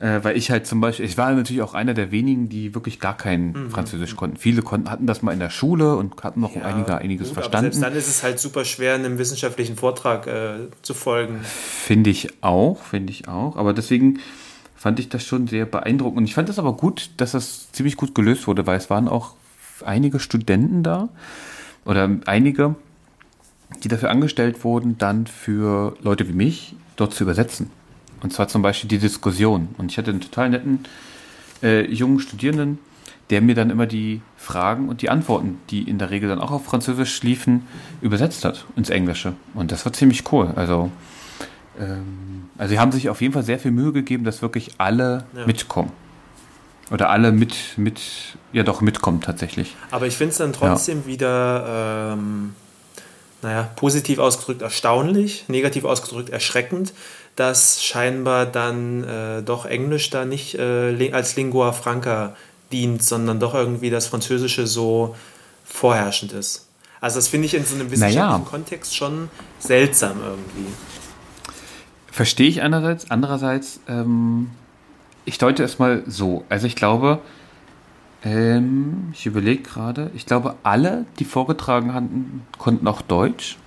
[SPEAKER 2] Äh, weil ich halt zum Beispiel, ich war natürlich auch einer der wenigen, die wirklich gar kein mhm. Französisch konnten. Viele konnten, hatten das mal in der Schule und hatten noch ja, einige, einiges gut, verstanden.
[SPEAKER 3] selbst dann ist es halt super schwer, einem wissenschaftlichen Vortrag äh, zu folgen.
[SPEAKER 2] Finde ich auch, finde ich auch. Aber deswegen fand ich das schon sehr beeindruckend. Und ich fand es aber gut, dass das ziemlich gut gelöst wurde, weil es waren auch einige Studenten da oder einige, die dafür angestellt wurden, dann für Leute wie mich dort zu übersetzen. Und zwar zum Beispiel die Diskussion. Und ich hatte einen total netten äh, jungen Studierenden, der mir dann immer die Fragen und die Antworten, die in der Regel dann auch auf Französisch liefen, übersetzt hat ins Englische. Und das war ziemlich cool. Also, ähm, also sie haben sich auf jeden Fall sehr viel Mühe gegeben, dass wirklich alle ja. mitkommen. Oder alle mit, mit, ja doch mitkommen tatsächlich.
[SPEAKER 3] Aber ich finde es dann trotzdem ja. wieder ähm, naja, positiv ausgedrückt erstaunlich, negativ ausgedrückt erschreckend, dass scheinbar dann äh, doch Englisch da nicht äh, als Lingua Franca dient, sondern doch irgendwie das Französische so vorherrschend ist. Also das finde ich in so einem wissenschaftlichen naja. Kontext schon seltsam irgendwie.
[SPEAKER 2] Verstehe ich einerseits, andererseits, ähm, ich deute es mal so. Also ich glaube, ähm, ich überlege gerade, ich glaube, alle, die vorgetragen hatten, konnten auch Deutsch.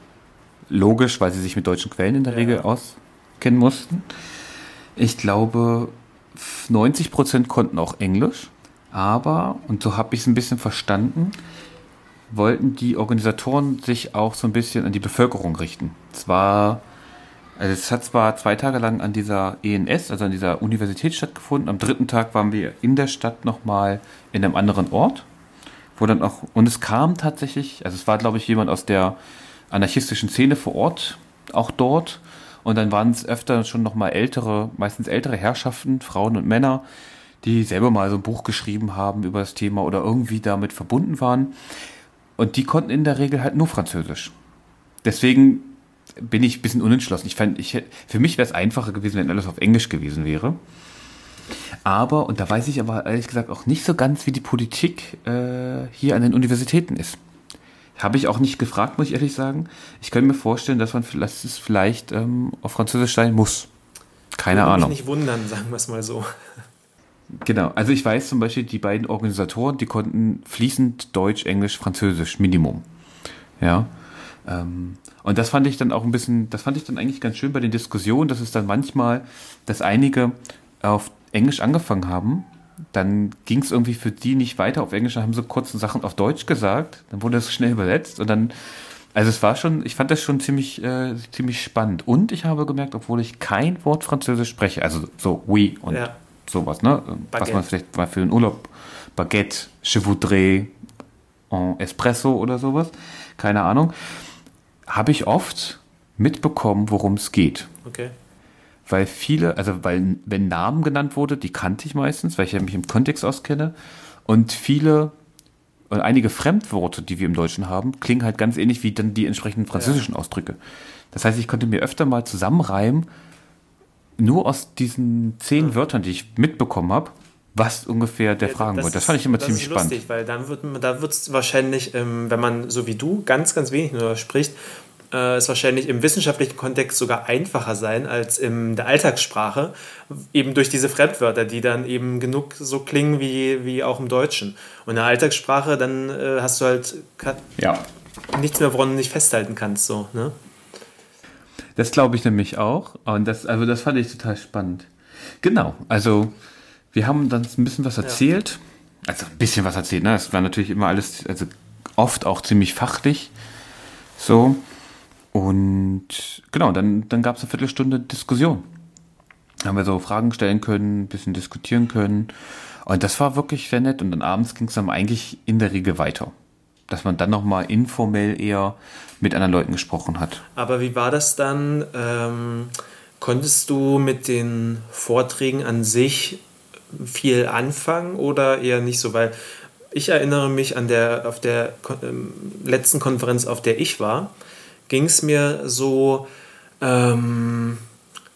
[SPEAKER 2] Logisch, weil sie sich mit deutschen Quellen in der ja. Regel auskennen mussten. Ich glaube, 90 Prozent konnten auch Englisch. Aber, und so habe ich es ein bisschen verstanden, wollten die Organisatoren sich auch so ein bisschen an die Bevölkerung richten. Zwar, also es hat zwar zwei Tage lang an dieser ENS, also an dieser Universität stattgefunden. Am dritten Tag waren wir in der Stadt nochmal in einem anderen Ort, wo dann auch, und es kam tatsächlich, also es war glaube ich jemand aus der anarchistischen Szene vor Ort, auch dort. Und dann waren es öfter schon nochmal ältere, meistens ältere Herrschaften, Frauen und Männer, die selber mal so ein Buch geschrieben haben über das Thema oder irgendwie damit verbunden waren. Und die konnten in der Regel halt nur Französisch. Deswegen bin ich ein bisschen unentschlossen. Ich fand, ich, für mich wäre es einfacher gewesen, wenn alles auf Englisch gewesen wäre. Aber, und da weiß ich aber ehrlich gesagt auch nicht so ganz, wie die Politik äh, hier an den Universitäten ist. Habe ich auch nicht gefragt, muss ich ehrlich sagen. Ich könnte mir vorstellen, dass man dass es vielleicht ähm, auf Französisch sein muss. Keine Würde Ahnung.
[SPEAKER 3] Mich nicht wundern, sagen wir es mal so.
[SPEAKER 2] Genau, also ich weiß zum Beispiel, die beiden Organisatoren, die konnten fließend Deutsch, Englisch, Französisch, Minimum. Ja. Ähm, und das fand ich dann auch ein bisschen, das fand ich dann eigentlich ganz schön bei den Diskussionen, dass es dann manchmal, dass einige auf Englisch angefangen haben, dann ging es irgendwie für die nicht weiter auf Englisch, dann haben sie kurze Sachen auf Deutsch gesagt, dann wurde es schnell übersetzt und dann, also es war schon, ich fand das schon ziemlich, äh, ziemlich spannend. Und ich habe gemerkt, obwohl ich kein Wort Französisch spreche, also so oui und ja sowas, ne? Baguette. Was man vielleicht mal für den Urlaub, Baguette, Je voudrais en Espresso oder sowas, keine Ahnung, habe ich oft mitbekommen, worum es geht.
[SPEAKER 3] Okay.
[SPEAKER 2] Weil viele, also weil, wenn Namen genannt wurde, die kannte ich meistens, weil ich ja mich im Kontext auskenne. Und viele und einige Fremdworte, die wir im Deutschen haben, klingen halt ganz ähnlich wie dann die entsprechenden französischen ja. Ausdrücke. Das heißt, ich konnte mir öfter mal zusammenreimen, nur aus diesen zehn Wörtern, die ich mitbekommen habe, was ungefähr der ja, Fragen wird. Das fand ich immer ziemlich spannend. Das ist lustig,
[SPEAKER 3] weil dann wird da wird es wahrscheinlich, ähm, wenn man so wie du ganz, ganz wenig nur spricht, äh, es wahrscheinlich im wissenschaftlichen Kontext sogar einfacher sein als in der Alltagssprache, eben durch diese Fremdwörter, die dann eben genug so klingen wie, wie auch im Deutschen. Und in der Alltagssprache, dann äh, hast du halt
[SPEAKER 2] ja.
[SPEAKER 3] nichts mehr, woran du nicht festhalten kannst. So, ne?
[SPEAKER 2] Das glaube ich nämlich auch. Und das, also das fand ich total spannend. Genau, also wir haben dann ein bisschen was erzählt. Ja. Also ein bisschen was erzählt, ne? Es war natürlich immer alles, also oft auch ziemlich fachlich. So. Und genau, dann, dann gab es eine Viertelstunde Diskussion. Da haben wir so Fragen stellen können, ein bisschen diskutieren können. Und das war wirklich sehr nett. Und dann abends ging es dann eigentlich in der Regel weiter dass man dann nochmal informell eher mit anderen Leuten gesprochen hat.
[SPEAKER 3] Aber wie war das dann? Ähm, konntest du mit den Vorträgen an sich viel anfangen oder eher nicht so? Weil ich erinnere mich an der, auf der ähm, letzten Konferenz, auf der ich war, ging es mir so, ähm,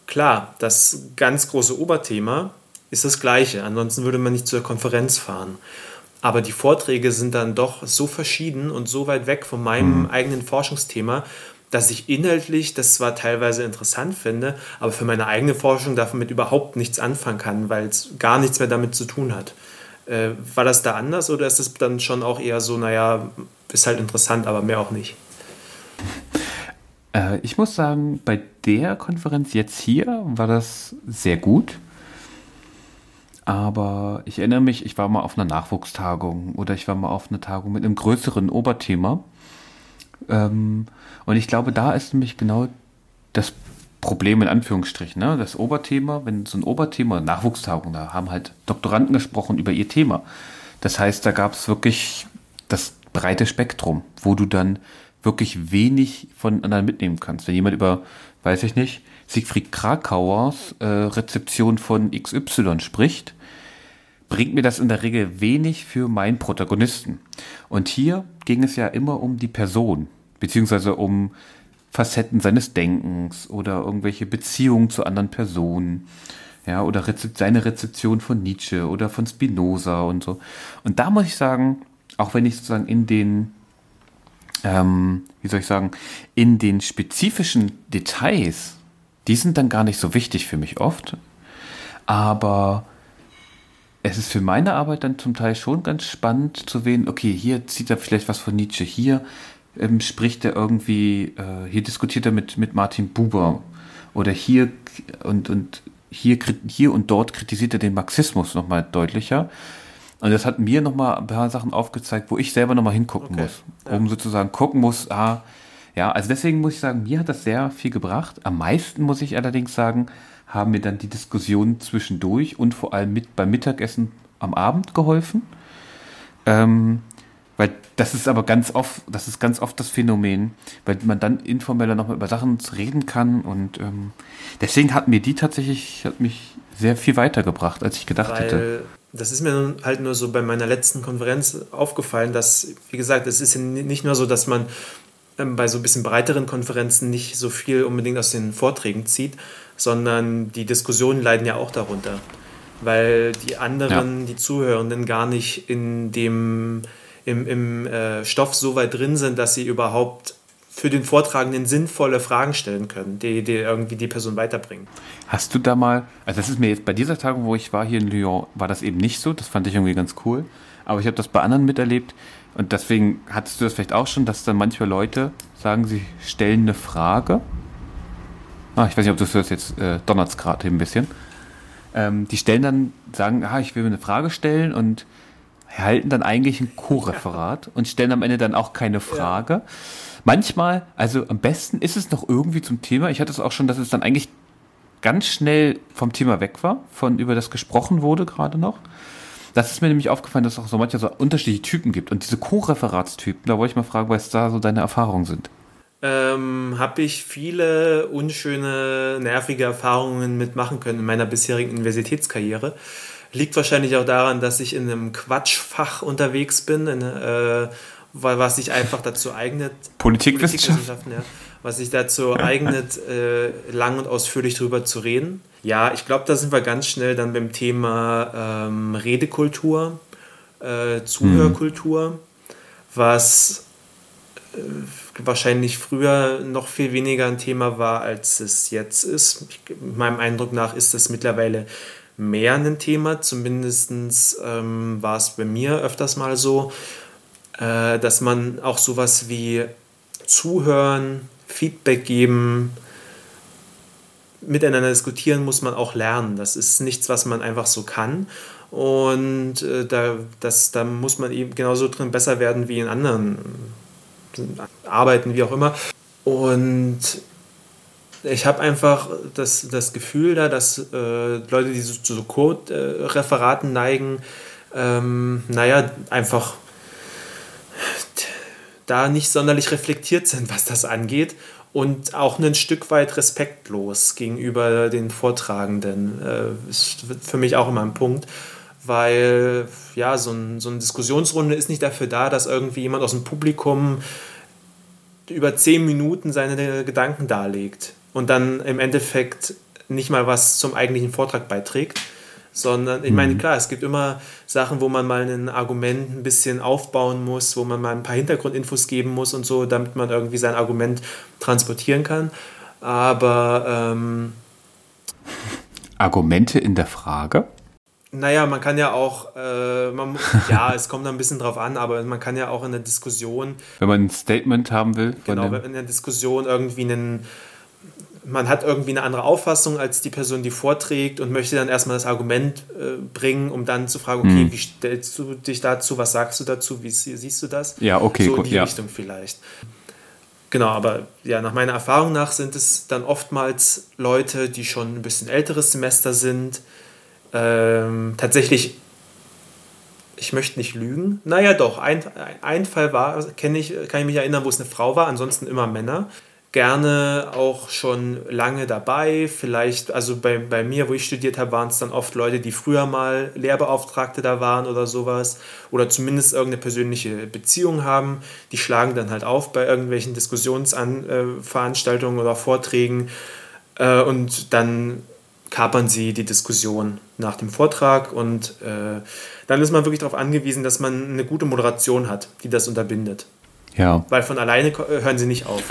[SPEAKER 3] klar, das ganz große Oberthema ist das gleiche, ansonsten würde man nicht zur Konferenz fahren. Aber die Vorträge sind dann doch so verschieden und so weit weg von meinem mhm. eigenen Forschungsthema, dass ich inhaltlich das zwar teilweise interessant finde, aber für meine eigene Forschung damit überhaupt nichts anfangen kann, weil es gar nichts mehr damit zu tun hat. Äh, war das da anders oder ist es dann schon auch eher so, naja, ist halt interessant, aber mehr auch nicht?
[SPEAKER 2] Äh, ich muss sagen, bei der Konferenz jetzt hier war das sehr gut. Aber ich erinnere mich, ich war mal auf einer Nachwuchstagung oder ich war mal auf einer Tagung mit einem größeren Oberthema. Ähm, und ich glaube, da ist nämlich genau das Problem in Anführungsstrichen. Ne? Das Oberthema, wenn so ein Oberthema, Nachwuchstagung, da haben halt Doktoranden gesprochen über ihr Thema. Das heißt, da gab es wirklich das breite Spektrum, wo du dann wirklich wenig von anderen mitnehmen kannst. Wenn jemand über, weiß ich nicht, Siegfried Krakauers äh, Rezeption von XY spricht, bringt mir das in der Regel wenig für meinen Protagonisten. Und hier ging es ja immer um die Person. beziehungsweise um Facetten seines Denkens oder irgendwelche Beziehungen zu anderen Personen. Ja, oder Rezep seine Rezeption von Nietzsche oder von Spinoza und so. Und da muss ich sagen, auch wenn ich sozusagen in den, ähm, wie soll ich sagen, in den spezifischen Details, die sind dann gar nicht so wichtig für mich oft. Aber es ist für meine Arbeit dann zum Teil schon ganz spannend zu sehen, okay, hier zieht er vielleicht was von Nietzsche, hier ähm, spricht er irgendwie, äh, hier diskutiert er mit, mit Martin Buber oder hier und, und hier, hier und dort kritisiert er den Marxismus nochmal deutlicher. Und das hat mir nochmal ein paar Sachen aufgezeigt, wo ich selber nochmal hingucken okay. muss. Um ja. sozusagen gucken muss, ah, ja, also deswegen muss ich sagen, mir hat das sehr viel gebracht. Am meisten muss ich allerdings sagen, haben mir dann die Diskussionen zwischendurch und vor allem mit beim Mittagessen am Abend geholfen. Ähm, weil das ist aber ganz oft, das ist ganz oft das Phänomen, weil man dann informeller nochmal über Sachen reden kann und ähm, deswegen hat mir die tatsächlich, hat mich sehr viel weitergebracht, als ich gedacht weil hätte.
[SPEAKER 3] Das ist mir halt nur so bei meiner letzten Konferenz aufgefallen, dass, wie gesagt, es ist nicht nur so, dass man ähm, bei so ein bisschen breiteren Konferenzen nicht so viel unbedingt aus den Vorträgen zieht, sondern die Diskussionen leiden ja auch darunter, weil die anderen, ja. die Zuhörenden gar nicht in dem im, im äh, Stoff so weit drin sind, dass sie überhaupt für den Vortragenden sinnvolle Fragen stellen können, die, die irgendwie die Person weiterbringen.
[SPEAKER 2] Hast du da mal, also das ist mir jetzt bei dieser Tagung, wo ich war hier in Lyon, war das eben nicht so, das fand ich irgendwie ganz cool, aber ich habe das bei anderen miterlebt und deswegen hattest du das vielleicht auch schon, dass dann manchmal Leute sagen, sie stellen eine Frage. Ah, ich weiß nicht, ob du das hörst, jetzt äh, donnert es gerade ein bisschen. Ähm, die stellen dann, sagen, ah, ich will mir eine Frage stellen und halten dann eigentlich ein Co-Referat und stellen am Ende dann auch keine Frage. Ja. Manchmal, also am besten ist es noch irgendwie zum Thema. Ich hatte es auch schon, dass es dann eigentlich ganz schnell vom Thema weg war, von über das gesprochen wurde gerade noch. Das ist mir nämlich aufgefallen, dass es auch so manchmal so unterschiedliche Typen gibt. Und diese Co-Referatstypen, da wollte ich mal fragen, was da so deine Erfahrungen sind.
[SPEAKER 3] Ähm, habe ich viele unschöne, nervige Erfahrungen mitmachen können in meiner bisherigen Universitätskarriere. Liegt wahrscheinlich auch daran, dass ich in einem Quatschfach unterwegs bin, in, äh, was sich einfach dazu eignet.
[SPEAKER 2] Politikwissenschaften,
[SPEAKER 3] ja. Was sich dazu eignet, äh, lang und ausführlich darüber zu reden. Ja, ich glaube, da sind wir ganz schnell dann beim Thema ähm, Redekultur, äh, Zuhörkultur, mhm. was äh, wahrscheinlich früher noch viel weniger ein Thema war, als es jetzt ist. Ich, meinem Eindruck nach ist das mittlerweile mehr ein Thema. Zumindest ähm, war es bei mir öfters mal so, äh, dass man auch sowas wie zuhören, Feedback geben, miteinander diskutieren muss man auch lernen. Das ist nichts, was man einfach so kann. Und äh, da, das, da muss man eben genauso drin besser werden wie in anderen Arbeiten, wie auch immer. Und ich habe einfach das, das Gefühl da, dass äh, Leute, die so, zu so Code-Referaten neigen, ähm, naja, einfach da nicht sonderlich reflektiert sind, was das angeht und auch ein Stück weit respektlos gegenüber den Vortragenden. Äh, ist für mich auch immer ein Punkt, weil ja, so, ein, so eine Diskussionsrunde ist nicht dafür da, dass irgendwie jemand aus dem Publikum über zehn Minuten seine Gedanken darlegt und dann im Endeffekt nicht mal was zum eigentlichen Vortrag beiträgt, sondern ich meine, mhm. klar, es gibt immer Sachen, wo man mal ein Argument ein bisschen aufbauen muss, wo man mal ein paar Hintergrundinfos geben muss und so, damit man irgendwie sein Argument transportieren kann. Aber ähm,
[SPEAKER 2] Argumente in der Frage?
[SPEAKER 3] Naja, man kann ja auch, äh, man, ja, es kommt ein bisschen drauf an, aber man kann ja auch in der Diskussion.
[SPEAKER 2] Wenn man ein Statement haben will.
[SPEAKER 3] Genau, in der Diskussion irgendwie einen man hat irgendwie eine andere Auffassung als die Person, die vorträgt und möchte dann erstmal das Argument äh, bringen, um dann zu fragen, okay, mhm. wie stellst du dich dazu, was sagst du dazu, wie siehst du das?
[SPEAKER 2] Ja, okay,
[SPEAKER 3] so in die ja. Richtung vielleicht. Genau, aber ja, nach meiner Erfahrung nach sind es dann oftmals Leute, die schon ein bisschen älteres Semester sind. Ähm, tatsächlich, ich möchte nicht lügen. Naja, doch, ein, ein Fall war, kenne ich, kann ich mich erinnern, wo es eine Frau war, ansonsten immer Männer gerne auch schon lange dabei. Vielleicht, also bei, bei mir, wo ich studiert habe, waren es dann oft Leute, die früher mal Lehrbeauftragte da waren oder sowas. Oder zumindest irgendeine persönliche Beziehung haben. Die schlagen dann halt auf bei irgendwelchen Diskussionsveranstaltungen oder Vorträgen. Äh, und dann kapern sie die Diskussion nach dem Vortrag und äh, dann ist man wirklich darauf angewiesen, dass man eine gute Moderation hat, die das unterbindet.
[SPEAKER 2] Ja.
[SPEAKER 3] Weil von alleine äh, hören sie nicht auf.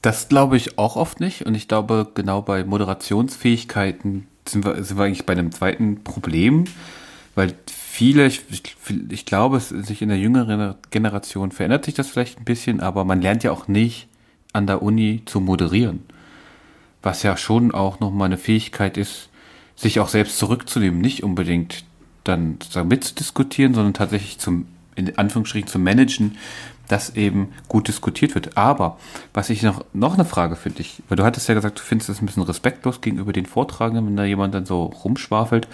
[SPEAKER 2] Das glaube ich auch oft nicht. Und ich glaube, genau bei Moderationsfähigkeiten sind wir, sind wir eigentlich bei einem zweiten Problem, weil viele, ich, ich glaube, es sich in der jüngeren Generation verändert sich das vielleicht ein bisschen, aber man lernt ja auch nicht an der Uni zu moderieren. Was ja schon auch nochmal eine Fähigkeit ist, sich auch selbst zurückzunehmen, nicht unbedingt dann mitzudiskutieren, sondern tatsächlich zum, in Anführungsstrichen zu managen, dass eben gut diskutiert wird. Aber was ich noch, noch eine Frage für dich, weil du hattest ja gesagt, du findest das ein bisschen respektlos gegenüber den Vortragenden, wenn da jemand dann so rumschwafelt.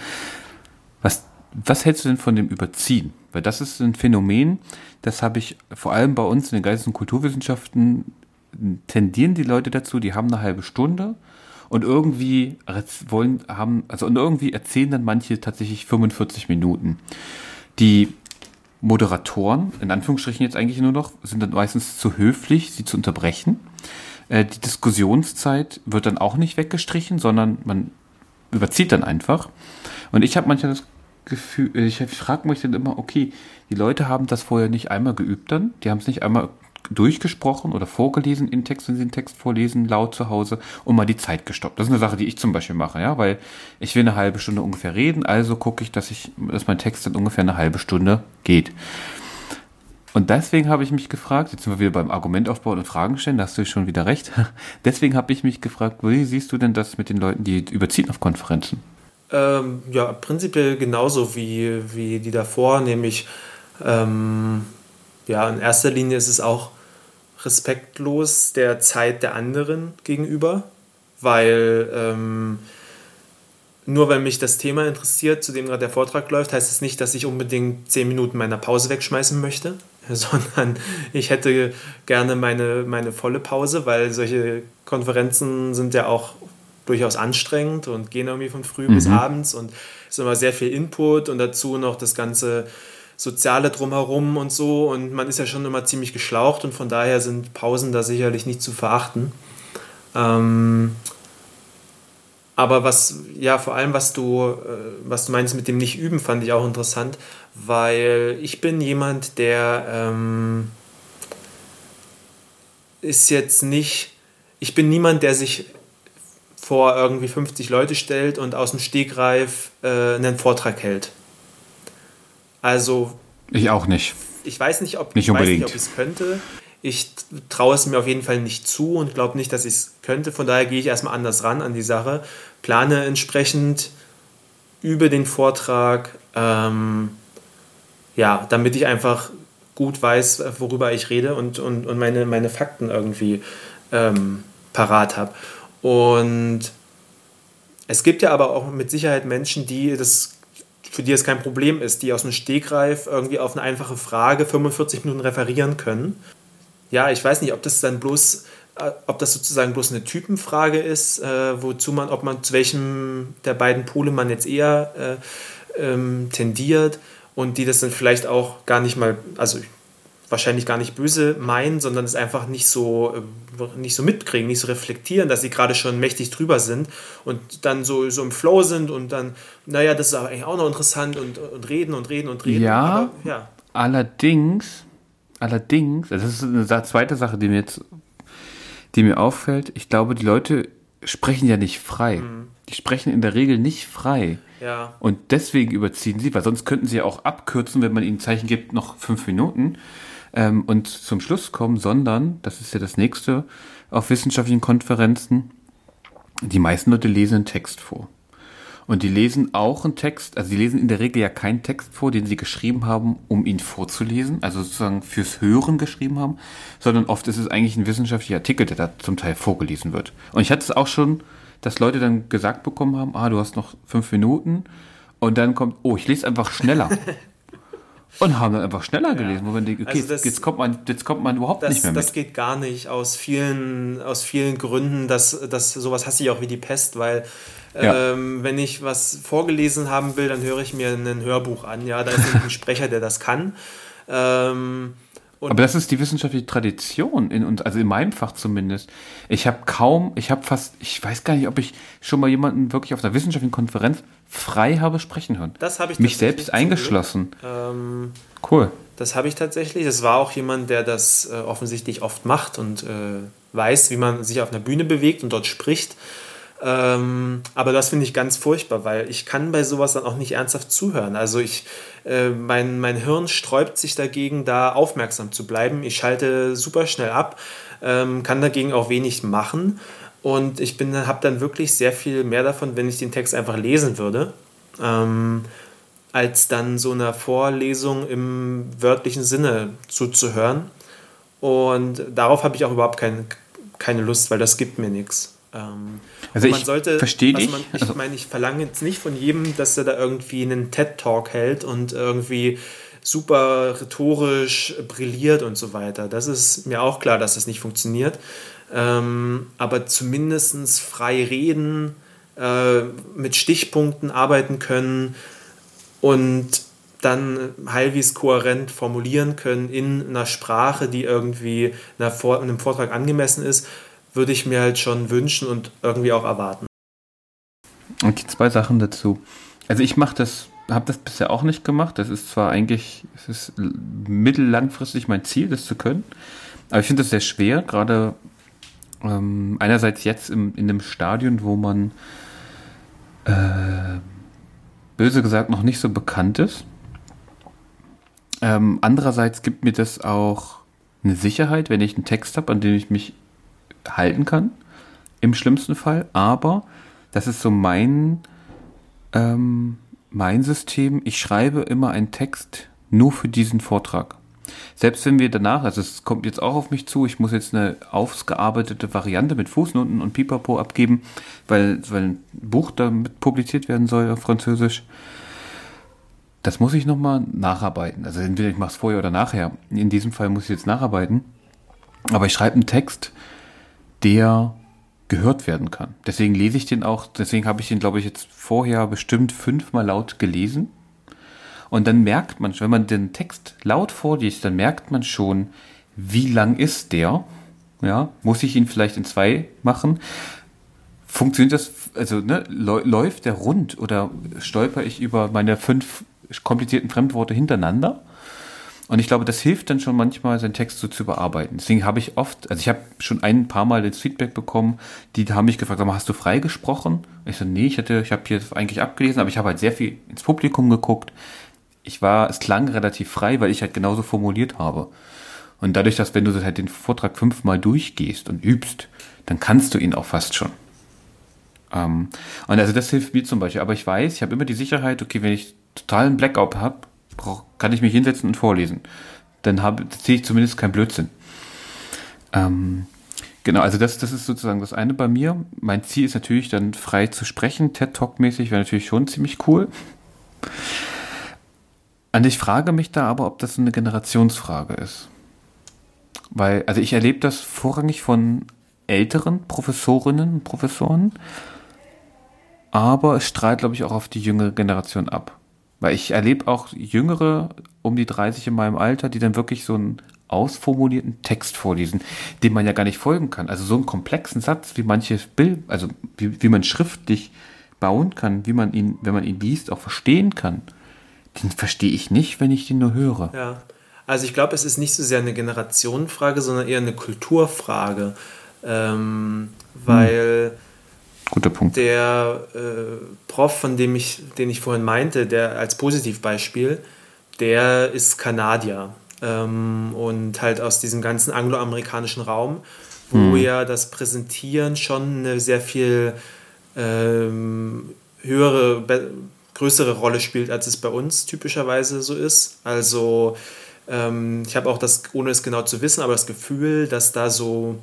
[SPEAKER 2] Was, was hältst du denn von dem Überziehen? Weil das ist ein Phänomen, das habe ich vor allem bei uns in den Geistes- und Kulturwissenschaften tendieren die Leute dazu, die haben eine halbe Stunde und irgendwie wollen, haben, also und irgendwie erzählen dann manche tatsächlich 45 Minuten. Die Moderatoren, in Anführungsstrichen jetzt eigentlich nur noch, sind dann meistens zu höflich, sie zu unterbrechen. Äh, die Diskussionszeit wird dann auch nicht weggestrichen, sondern man überzieht dann einfach. Und ich habe manchmal das Gefühl, ich frage mich dann immer, okay, die Leute haben das vorher nicht einmal geübt dann, die haben es nicht einmal durchgesprochen oder vorgelesen in Text, wenn sie den Text vorlesen, laut zu Hause und mal die Zeit gestoppt. Das ist eine Sache, die ich zum Beispiel mache, ja, weil ich will eine halbe Stunde ungefähr reden, also gucke ich, dass ich, dass mein Text dann ungefähr eine halbe Stunde geht. Und deswegen habe ich mich gefragt, jetzt sind wir wieder beim Argument aufbauen und Fragen stellen, da hast du schon wieder recht. Deswegen habe ich mich gefragt, wie siehst du denn das mit den Leuten, die überziehen auf Konferenzen?
[SPEAKER 3] Ähm, ja, prinzipiell genauso wie, wie die davor, nämlich ähm, ja, in erster Linie ist es auch respektlos der Zeit der anderen gegenüber, weil ähm, nur weil mich das Thema interessiert, zu dem gerade der Vortrag läuft, heißt es das nicht, dass ich unbedingt zehn Minuten meiner Pause wegschmeißen möchte, sondern ich hätte gerne meine, meine volle Pause, weil solche Konferenzen sind ja auch durchaus anstrengend und gehen irgendwie von früh mhm. bis abends und es ist immer sehr viel Input und dazu noch das ganze Soziale drumherum und so. Und man ist ja schon immer ziemlich geschlaucht und von daher sind Pausen da sicherlich nicht zu verachten. Ähm, aber was, ja, vor allem, was du, äh, was du meinst mit dem Nicht-Üben, fand ich auch interessant, weil ich bin jemand, der ähm, ist jetzt nicht, ich bin niemand, der sich vor irgendwie 50 Leute stellt und aus dem Stegreif äh, einen Vortrag hält. Also.
[SPEAKER 2] Ich auch nicht.
[SPEAKER 3] Ich weiß nicht, ob
[SPEAKER 2] nicht
[SPEAKER 3] ich
[SPEAKER 2] unbedingt.
[SPEAKER 3] ich es könnte. Ich traue es mir auf jeden Fall nicht zu und glaube nicht, dass ich es könnte. Von daher gehe ich erstmal anders ran an die Sache. Plane entsprechend über den Vortrag, ähm, ja, damit ich einfach gut weiß, worüber ich rede und, und, und meine, meine Fakten irgendwie ähm, parat habe. Und es gibt ja aber auch mit Sicherheit Menschen, die das für die es kein Problem ist, die aus dem Stegreif irgendwie auf eine einfache Frage 45 Minuten referieren können. Ja, ich weiß nicht, ob das dann bloß, äh, ob das sozusagen bloß eine Typenfrage ist, äh, wozu man, ob man zu welchem der beiden Pole man jetzt eher äh, ähm, tendiert und die das dann vielleicht auch gar nicht mal, also wahrscheinlich gar nicht böse meinen, sondern es einfach nicht so, äh, nicht so mitkriegen, nicht so reflektieren, dass sie gerade schon mächtig drüber sind und dann so, so im Flow sind und dann, naja, das ist aber eigentlich auch noch interessant und, und reden und reden und reden.
[SPEAKER 2] Ja, aber, ja. allerdings, allerdings, das ist eine zweite Sache, die mir jetzt, die mir auffällt. Ich glaube, die Leute sprechen ja nicht frei. Mhm. Die sprechen in der Regel nicht frei.
[SPEAKER 3] Ja.
[SPEAKER 2] Und deswegen überziehen sie, weil sonst könnten sie ja auch abkürzen, wenn man ihnen Zeichen gibt, noch fünf Minuten ähm, und zum Schluss kommen, sondern, das ist ja das nächste, auf wissenschaftlichen Konferenzen, die meisten Leute lesen einen Text vor. Und die lesen auch einen Text, also die lesen in der Regel ja keinen Text vor, den sie geschrieben haben, um ihn vorzulesen, also sozusagen fürs Hören geschrieben haben, sondern oft ist es eigentlich ein wissenschaftlicher Artikel, der da zum Teil vorgelesen wird. Und ich hatte es auch schon, dass Leute dann gesagt bekommen haben, ah, du hast noch fünf Minuten und dann kommt, oh, ich lese einfach schneller. Und haben dann einfach schneller gelesen, wo man denkt, okay,
[SPEAKER 3] Also das-
[SPEAKER 2] jetzt, kommt man, jetzt kommt man überhaupt
[SPEAKER 3] Das,
[SPEAKER 2] nicht mehr mit.
[SPEAKER 3] das geht gar nicht aus vielen, aus vielen Gründen. dass dass sowas hasse ich auch wie die Pest, weil
[SPEAKER 2] Ja.
[SPEAKER 3] ähm, wenn ich was vorgelesen haben will, dann höre ich mir ein Hörbuch an. Ja, da ist ein Sprecher, der das kann. Ähm, und
[SPEAKER 2] Aber das ist die wissenschaftliche Tradition, in, uns, also in meinem Fach zumindest. Ich habe kaum, ich habe fast, ich weiß gar nicht, ob ich schon mal jemanden wirklich auf einer wissenschaftlichen Konferenz frei habe sprechen hören.
[SPEAKER 3] das habe ich
[SPEAKER 2] Mich selbst eingeschlossen.
[SPEAKER 3] Ähm,
[SPEAKER 2] Cool.
[SPEAKER 3] Das habe ich tatsächlich. Das war auch jemand, der das äh, offensichtlich oft macht und äh, weiß, wie man sich auf einer Bühne bewegt und dort spricht. Ähm, aber das finde ich ganz furchtbar, weil ich kann bei sowas dann auch nicht ernsthaft zuhören. Also ich, äh, mein, mein Hirn sträubt sich dagegen, da aufmerksam zu bleiben. Ich schalte super schnell ab, ähm, kann dagegen auch wenig machen. Und ich habe dann wirklich sehr viel mehr davon, wenn ich den Text einfach lesen würde. Ähm, als dann so einer Vorlesung im wörtlichen Sinne zuzuhören. Und darauf habe ich auch überhaupt kein, keine Lust, weil das gibt mir nichts. Ähm,
[SPEAKER 2] Also
[SPEAKER 3] und
[SPEAKER 2] ich verstehe dich.
[SPEAKER 3] Man, ich
[SPEAKER 2] Also-
[SPEAKER 3] meine, ich verlange jetzt nicht von jedem, dass er da irgendwie einen TED-Talk hält und irgendwie super rhetorisch brilliert und so weiter. Das ist mir auch klar, dass das nicht funktioniert. Ähm, aber zumindest frei reden, äh, mit Stichpunkten arbeiten können und dann halbwegs kohärent formulieren können in einer Sprache, die irgendwie einer Vor einem Vortrag angemessen ist, würde ich mir halt schon wünschen und irgendwie auch erwarten.
[SPEAKER 2] Okay, zwei Sachen dazu. Also ich mache das, habe das bisher auch nicht gemacht. Das ist zwar eigentlich, es ist mittellangfristig mein Ziel, das zu können. Aber ich finde das sehr schwer, gerade ähm, einerseits jetzt im, in einem Stadion, wo man äh, böse gesagt noch nicht so bekannt ist. Ähm, andererseits gibt mir das auch eine Sicherheit, wenn ich einen Text habe, an dem ich mich halten kann, im schlimmsten Fall. Aber das ist so mein, ähm, mein System. Ich schreibe immer einen Text nur für diesen Vortrag. Selbst wenn wir danach, also es kommt jetzt auch auf mich zu, ich muss jetzt eine ausgearbeitete Variante mit Fußnoten und Pipapo abgeben, weil, weil ein Buch damit publiziert werden soll auf Französisch. Das muss ich nochmal nacharbeiten. Also entweder ich mache es vorher oder nachher. In diesem Fall muss ich jetzt nacharbeiten. Aber ich schreibe einen Text, der gehört werden kann. Deswegen lese ich den auch, deswegen habe ich den, glaube ich, jetzt vorher bestimmt fünfmal laut gelesen. Und dann merkt man, wenn man den Text laut vorliest, dann merkt man schon, wie lang ist der? Ja, muss ich ihn vielleicht in zwei machen? Funktioniert das, also ne, läu- läuft der rund oder stolper ich über meine fünf komplizierten Fremdworte hintereinander? Und ich glaube, das hilft dann schon manchmal, seinen Text so zu überarbeiten. Deswegen habe ich oft, also ich habe schon ein paar Mal das Feedback bekommen, die haben mich gefragt, sag mal, hast du frei gesprochen? Ich so, nee, ich hatte, ich habe hier eigentlich abgelesen, aber ich habe halt sehr viel ins Publikum geguckt. Ich war, es klang relativ frei, weil ich halt genauso formuliert habe. Und dadurch, dass wenn du halt den Vortrag fünfmal durchgehst und übst, dann kannst du ihn auch fast schon. Ähm, und also das hilft mir zum Beispiel. Aber ich weiß, ich habe immer die Sicherheit, okay, wenn ich totalen Blackout habe, kann ich mich hinsetzen und vorlesen. Dann sehe ich zumindest keinen Blödsinn. Ähm, genau, also das, das ist sozusagen das eine bei mir. Mein Ziel ist natürlich dann frei zu sprechen. TED Talk-mäßig wäre natürlich schon ziemlich cool. Und ich frage mich da aber, ob das eine Generationsfrage ist. Weil, also ich erlebe das vorrangig von älteren Professorinnen und Professoren, aber es strahlt, glaube ich, auch auf die jüngere Generation ab. Weil ich erlebe auch Jüngere um die 30 in meinem Alter, die dann wirklich so einen ausformulierten Text vorlesen, dem man ja gar nicht folgen kann. Also so einen komplexen Satz, wie manches Bild, also wie, wie man schriftlich bauen kann, wie man ihn, wenn man ihn liest, auch verstehen kann, den verstehe ich nicht, wenn ich den nur höre.
[SPEAKER 3] Ja, also ich glaube, es ist nicht so sehr eine Generationenfrage, sondern eher eine Kulturfrage, ähm, weil
[SPEAKER 2] Guter Punkt.
[SPEAKER 3] der äh, Prof, von dem ich, den ich vorhin meinte, der als Positivbeispiel, der ist Kanadier ähm, und halt aus diesem ganzen angloamerikanischen Raum, wo ja das Präsentieren schon eine sehr viel ähm, höhere, größere Rolle spielt, als es bei uns typischerweise so ist. Also ähm, ich habe auch das, ohne es genau zu wissen, aber das Gefühl, dass da so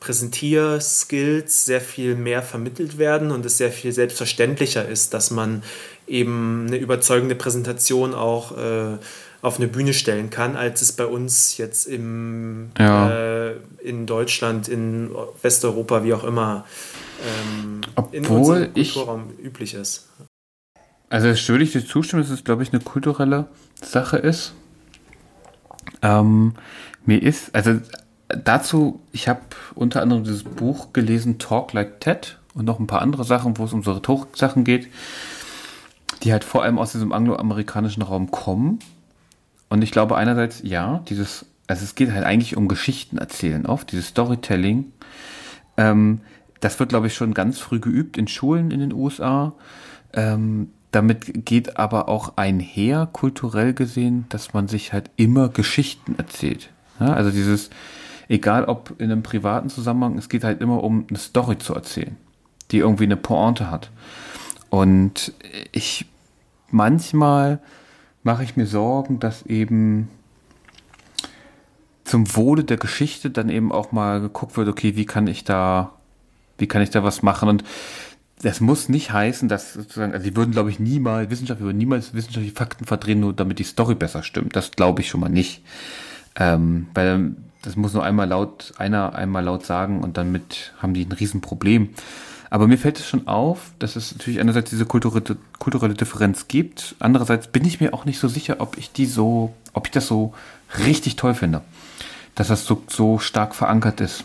[SPEAKER 3] Präsentierskills sehr viel mehr vermittelt werden und es sehr viel selbstverständlicher ist, dass man eben eine überzeugende Präsentation auch äh, auf eine Bühne stellen kann, als es bei uns jetzt im,
[SPEAKER 2] Ja.
[SPEAKER 3] äh, in Deutschland, in Westeuropa, wie auch immer, ähm, in
[SPEAKER 2] Obwohl
[SPEAKER 3] unserem
[SPEAKER 2] ich-
[SPEAKER 3] Kulturraum üblich ist.
[SPEAKER 2] Also das würde ich dir zustimmen, dass es, glaube ich, eine kulturelle Sache ist. Ähm, mir ist, also dazu, ich habe unter anderem dieses Buch gelesen, Talk Like Ted und noch ein paar andere Sachen, wo es um so Rhetorik-Sachen geht, die halt vor allem aus diesem angloamerikanischen Raum kommen. Und ich glaube einerseits, ja, dieses, also es geht halt eigentlich um Geschichten erzählen oft, dieses Storytelling. Ähm, das wird, glaube ich, schon ganz früh geübt in Schulen in den USA. Ähm, damit geht aber auch einher, kulturell gesehen, dass man sich halt immer Geschichten erzählt. Ja, also dieses, egal ob in einem privaten Zusammenhang, es geht halt immer um eine Story zu erzählen, die irgendwie eine Pointe hat. Und ich, manchmal mache ich mir Sorgen, dass eben zum Wohle der Geschichte dann eben auch mal geguckt wird, okay, wie kann ich da, wie kann ich da was machen? Und das muss nicht heißen, dass sozusagen, also die würden, glaube ich, niemals, Wissenschaftler würden niemals wissenschaftliche Fakten verdrehen, nur damit die Story besser stimmt. Das glaube ich schon mal nicht. Ähm, weil das muss nur einmal laut, einer einmal laut sagen und damit haben die ein Riesenproblem. Aber mir fällt es schon auf, dass es natürlich einerseits diese kulturelle, kulturelle Differenz gibt. Andererseits bin ich mir auch nicht so sicher, ob ich die so, ob ich das so richtig toll finde. Dass das so, so stark verankert ist.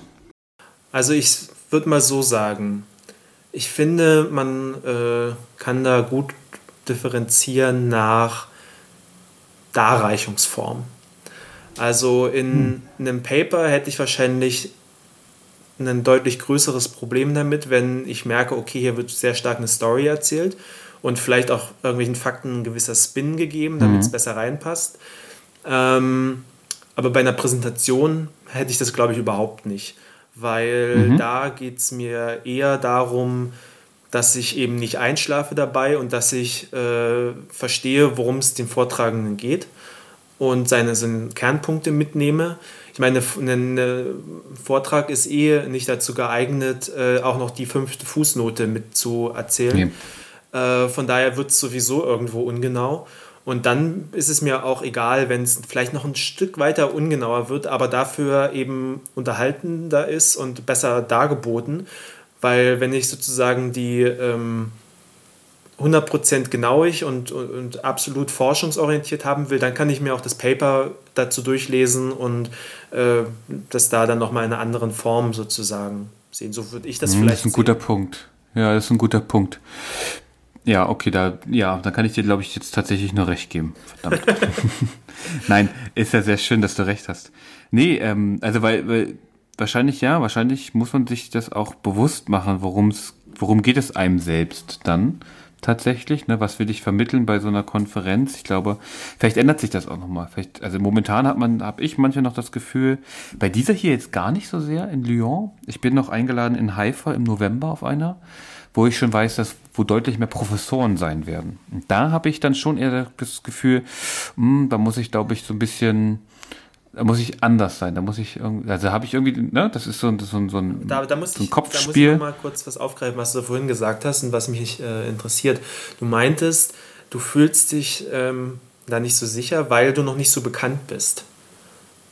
[SPEAKER 3] Also ich würde mal so sagen, ich finde, man äh, kann da gut differenzieren nach Darreichungsform. Also in einem Paper hätte ich wahrscheinlich ein deutlich größeres Problem damit, wenn ich merke, okay, hier wird sehr stark eine Story erzählt und vielleicht auch irgendwelchen Fakten ein gewisser Spin gegeben, damit es besser reinpasst. Ähm, aber bei einer Präsentation hätte ich das, glaube ich, überhaupt nicht, weil da geht es mir eher darum, dass ich eben nicht einschlafe dabei und dass ich äh, verstehe, worum es dem Vortragenden geht und seine, seine Kernpunkte mitnehme. Ich meine, ein äh, Vortrag ist eh nicht dazu geeignet, äh, auch noch die fünfte Fußnote mit zu erzählen. Äh, von daher wird es sowieso irgendwo ungenau. Und dann ist es mir auch egal, wenn es vielleicht noch ein Stück weiter ungenauer wird, aber dafür eben unterhaltender ist und besser dargeboten. Weil wenn ich sozusagen die ähm, 100% genauig und, und, und absolut forschungsorientiert haben will, dann kann ich mir auch das Paper dazu durchlesen und äh, das da dann nochmal in einer anderen Form sozusagen sehen. So würde ich das
[SPEAKER 2] Hm,
[SPEAKER 3] vielleicht
[SPEAKER 2] Das ist ein
[SPEAKER 3] sehen.
[SPEAKER 2] guter Punkt. Ja, das ist ein guter Punkt. Ja, okay, da, ja, da kann ich dir, glaube ich, jetzt tatsächlich nur recht geben. Verdammt. Nein, ist ja sehr schön, dass du recht hast. Nee, ähm, also weil, weil wahrscheinlich ja, wahrscheinlich muss man sich das auch bewusst machen, worum's, worum geht es einem selbst dann tatsächlich, ne? Was will ich vermitteln bei so einer Konferenz? Ich glaube, vielleicht ändert sich das auch nochmal. Vielleicht, also momentan hat man, habe ich manchmal noch das Gefühl, bei dieser hier jetzt gar nicht so sehr in Lyon. Ich bin noch eingeladen in Haifa im November auf einer, wo ich schon weiß, dass wo deutlich mehr Professoren sein werden. Und da habe ich dann schon eher das Gefühl, hm, da muss ich, glaube ich, so ein bisschen da muss ich anders sein. Da muss ich irgendwie, also habe ich irgendwie, ne, das ist so, ein- so, ein- so ein,
[SPEAKER 3] Da, da, muss
[SPEAKER 2] so ein
[SPEAKER 3] ich, da muss ich
[SPEAKER 2] Kopfspiel.
[SPEAKER 3] mal kurz was aufgreifen, was du vorhin gesagt hast und was mich äh, interessiert. Du meintest, du fühlst dich ähm, da nicht so sicher, weil du noch nicht so bekannt bist.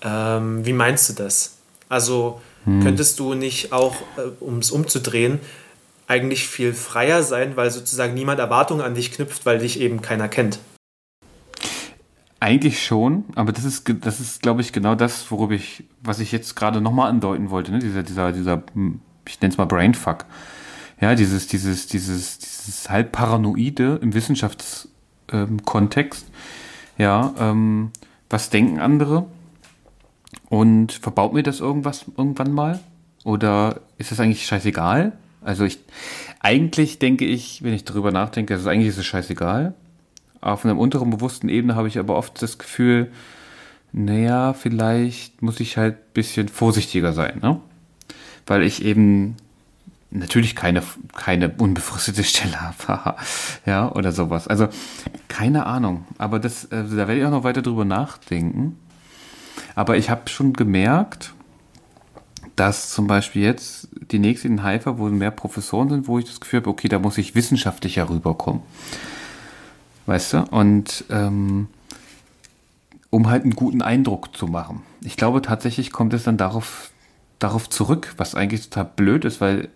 [SPEAKER 3] Ähm, wie meinst du das? Also
[SPEAKER 2] Hm.
[SPEAKER 3] könntest du nicht auch, äh, um es umzudrehen, eigentlich viel freier sein, weil sozusagen niemand Erwartungen an dich knüpft, weil dich eben keiner kennt?
[SPEAKER 2] Eigentlich schon, aber das ist, das ist, glaube ich, genau das, worüber ich, was ich jetzt gerade nochmal andeuten wollte, ne? Dieser, dieser, dieser, hm, ich nenne es mal Brainfuck. Ja, dieses, dieses, dieses, dieses halb Paranoide im Wissenschaftskontext. Ähm, ja, ähm, was denken andere? Und verbaut mir das irgendwas irgendwann mal? Oder ist das eigentlich scheißegal? Also ich, eigentlich denke ich, wenn ich darüber nachdenke, also eigentlich ist es scheißegal. Auf einer unteren bewussten Ebene habe ich aber oft das Gefühl, naja, vielleicht muss ich halt ein bisschen vorsichtiger sein, ne? Weil ich eben natürlich keine, keine unbefristete Stelle habe, ja, oder sowas. Also, keine Ahnung. Aber das, also da werde ich auch noch weiter drüber nachdenken. Aber ich habe schon gemerkt, dass zum Beispiel jetzt die nächste in Haifa, wo mehr Professoren sind, wo ich das Gefühl habe, okay, da muss ich wissenschaftlicher rüberkommen. Weißt du? Und ähm, um halt einen guten Eindruck zu machen. Ich glaube tatsächlich kommt es dann darauf, darauf zurück, was eigentlich total blöd ist, weil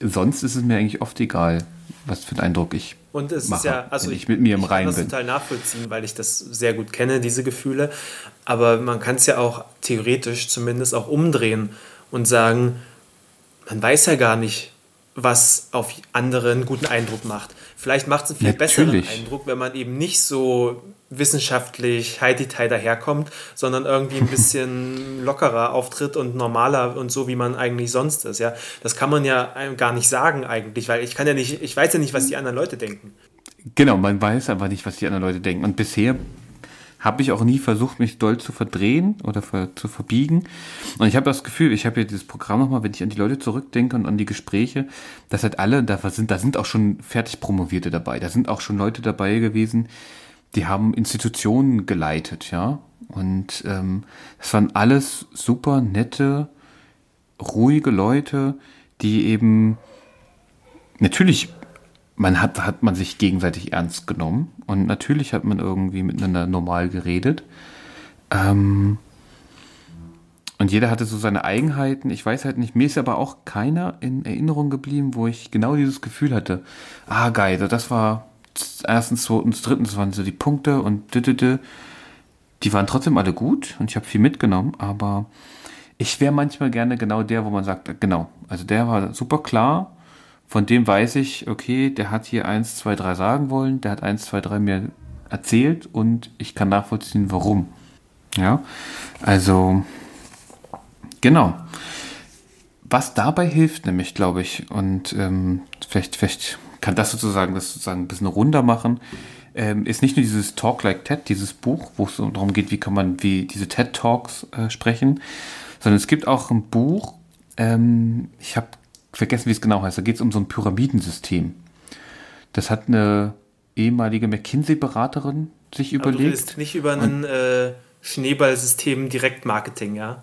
[SPEAKER 2] sonst ist es mir eigentlich oft egal, was für einen Eindruck ich
[SPEAKER 3] und es
[SPEAKER 2] mache,
[SPEAKER 3] ist ja, also
[SPEAKER 2] wenn ich, mit mir im
[SPEAKER 3] ich
[SPEAKER 2] Reinen
[SPEAKER 3] kann das
[SPEAKER 2] bin.
[SPEAKER 3] total nachvollziehen, weil ich das sehr gut kenne, diese Gefühle. Aber man kann es ja auch theoretisch zumindest auch umdrehen und sagen, man weiß ja gar nicht, was auf andere einen guten Eindruck macht. Vielleicht macht es einen viel besseren
[SPEAKER 2] Natürlich.
[SPEAKER 3] Eindruck, wenn man eben nicht so wissenschaftlich Heidi-Tai daherkommt, sondern irgendwie ein bisschen lockerer auftritt und normaler und so, wie man eigentlich sonst ist. Ja? Das kann man ja gar nicht sagen eigentlich, weil ich kann ja nicht, ich weiß ja nicht, was die anderen Leute denken.
[SPEAKER 2] Genau, man weiß aber nicht, was die anderen Leute denken. Und bisher habe ich auch nie versucht, mich doll zu verdrehen oder ver zu verbiegen. Und ich habe das Gefühl, ich habe ja dieses Programm nochmal, wenn ich an die Leute zurückdenke und an die Gespräche, dass halt alle, da sind, da sind auch schon fertig Promovierte dabei. Da sind auch schon Leute dabei gewesen, die haben Institutionen geleitet, ja. Und ähm, das waren alles super nette, ruhige Leute, die eben natürlich man hat, hat man sich gegenseitig ernst genommen und natürlich hat man irgendwie miteinander normal geredet. Ähm, und jeder hatte so seine Eigenheiten. Ich weiß halt nicht, mir ist aber auch keiner in Erinnerung geblieben, wo ich genau dieses Gefühl hatte. Ah, geil, das war erstens, zweitens, drittens waren so die Punkte und düdüdü. die waren trotzdem alle gut und ich habe viel mitgenommen, aber ich wäre manchmal gerne genau der, wo man sagt, genau, also der war super klar, von dem weiß ich, okay, der hat hier eins, zwei, drei sagen wollen, der hat eins, zwei, drei mir erzählt und ich kann nachvollziehen, warum. Ja, also genau. Was dabei hilft, nämlich, glaube ich, und ähm, vielleicht, vielleicht kann das sozusagen das sozusagen ein bisschen runder machen, ähm, ist nicht nur dieses Talk Like TED, dieses Buch, wo es darum geht, wie kann man wie diese TED Talks äh, sprechen, sondern es gibt auch ein Buch, ähm, ich habe vergessen, wie es genau heißt, da geht es um so ein Pyramidensystem. Das hat eine ehemalige McKinsey-Beraterin sich
[SPEAKER 3] Aber du
[SPEAKER 2] überlegt.
[SPEAKER 3] willst nicht über ein äh, Schneeballsystem Direktmarketing, ja?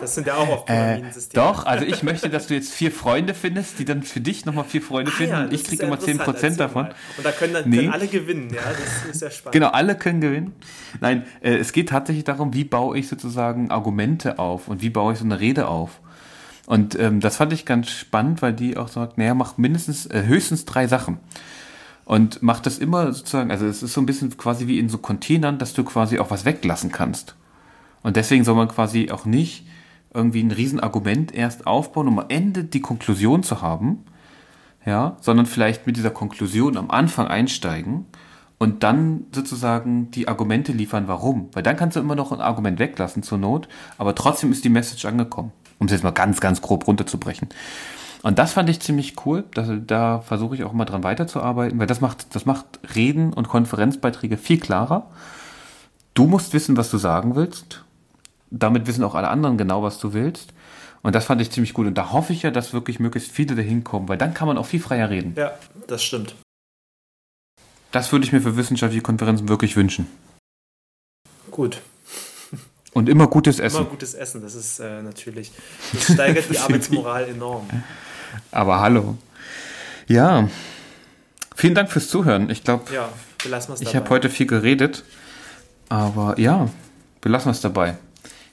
[SPEAKER 3] Das sind ja auch oft
[SPEAKER 2] Äh,
[SPEAKER 3] Pyramidensysteme.
[SPEAKER 2] doch, also ich möchte, dass du jetzt vier Freunde findest, die dann für dich nochmal vier Freunde
[SPEAKER 3] Ah
[SPEAKER 2] finden.
[SPEAKER 3] ja,
[SPEAKER 2] ich kriege immer 10%
[SPEAKER 3] interessant. Erzähl
[SPEAKER 2] davon.
[SPEAKER 3] mal. Und da können dann
[SPEAKER 2] Nee.
[SPEAKER 3] können alle gewinnen, ja? Das ist ja spannend.
[SPEAKER 2] Genau, alle können gewinnen. Nein, äh, es geht tatsächlich darum, wie baue ich sozusagen Argumente auf und wie baue ich so eine Rede auf. Und ähm, das fand ich ganz spannend, weil die auch sagt, naja, mach mindestens, äh, höchstens drei Sachen. Und mach das immer sozusagen, also es ist so ein bisschen quasi wie in so Containern, dass du quasi auch was weglassen kannst. Und deswegen soll man quasi auch nicht irgendwie ein Riesenargument erst aufbauen, um am Ende die Konklusion zu haben, ja, sondern vielleicht mit dieser Konklusion am Anfang einsteigen und dann sozusagen die Argumente liefern, warum. Weil dann kannst du immer noch ein Argument weglassen zur Not, aber trotzdem ist die Message angekommen, um es jetzt mal ganz, ganz grob runterzubrechen. Und das fand ich ziemlich cool. Da, da versuche ich auch mal dran weiterzuarbeiten, weil das macht, das macht Reden und Konferenzbeiträge viel klarer. Du musst wissen, was du sagen willst. Damit wissen auch alle anderen genau, was du willst. Und das fand ich ziemlich gut. Und da hoffe ich ja, dass wirklich möglichst viele dahin kommen, weil dann kann man auch viel freier reden.
[SPEAKER 3] Ja, das stimmt.
[SPEAKER 2] Das würde ich mir für wissenschaftliche Konferenzen wirklich wünschen.
[SPEAKER 3] Gut.
[SPEAKER 2] Und immer gutes Essen.
[SPEAKER 3] Immer gutes Essen, das ist äh, natürlich, das steigert die Arbeitsmoral enorm.
[SPEAKER 2] Aber hallo. Ja. Vielen Dank fürs Zuhören. Ich glaube,
[SPEAKER 3] Ja,
[SPEAKER 2] ich habe heute viel geredet. Aber ja, belassen wir es dabei.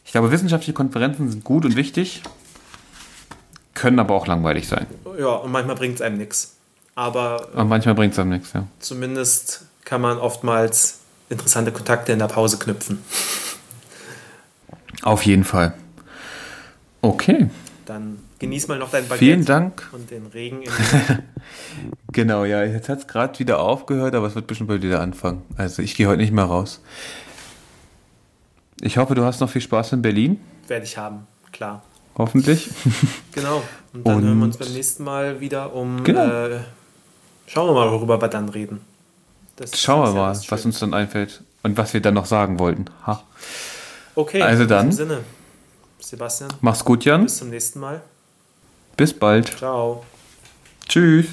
[SPEAKER 2] Ich glaube, wissenschaftliche Konferenzen sind gut und wichtig, können aber auch langweilig sein.
[SPEAKER 3] Ja, und manchmal bringt es einem nichts. Aber äh,
[SPEAKER 2] Und manchmal bringt es einem nichts, ja.
[SPEAKER 3] zumindest kann man oftmals interessante Kontakte in der Pause knüpfen.
[SPEAKER 2] Auf jeden Fall. Okay.
[SPEAKER 3] Dann genieß mal noch dein Baguette
[SPEAKER 2] Vielen Dank.
[SPEAKER 3] und den Regen
[SPEAKER 2] Genau, ja, jetzt hat es gerade wieder aufgehört, aber es wird bestimmt bald wieder anfangen. Also ich gehe heute nicht mehr raus. Ich hoffe, du hast noch viel Spaß in Berlin.
[SPEAKER 3] werde ich haben, klar.
[SPEAKER 2] Hoffentlich.
[SPEAKER 3] Genau. Und dann
[SPEAKER 2] Und-
[SPEAKER 3] hören wir uns beim nächsten Mal wieder um.
[SPEAKER 2] Genau.
[SPEAKER 3] Äh, schauen wir mal, worüber wir dann reden. Das
[SPEAKER 2] Schauen wir mal,
[SPEAKER 3] was
[SPEAKER 2] was uns dann einfällt und was wir dann noch sagen wollten. Ha.
[SPEAKER 3] Okay,
[SPEAKER 2] Also
[SPEAKER 3] in
[SPEAKER 2] dann.
[SPEAKER 3] diesem Sinne. Sebastian,
[SPEAKER 2] Mach's gut, Jan.
[SPEAKER 3] bis zum nächsten Mal.
[SPEAKER 2] Bis bald.
[SPEAKER 3] Ciao.
[SPEAKER 2] Tschüss.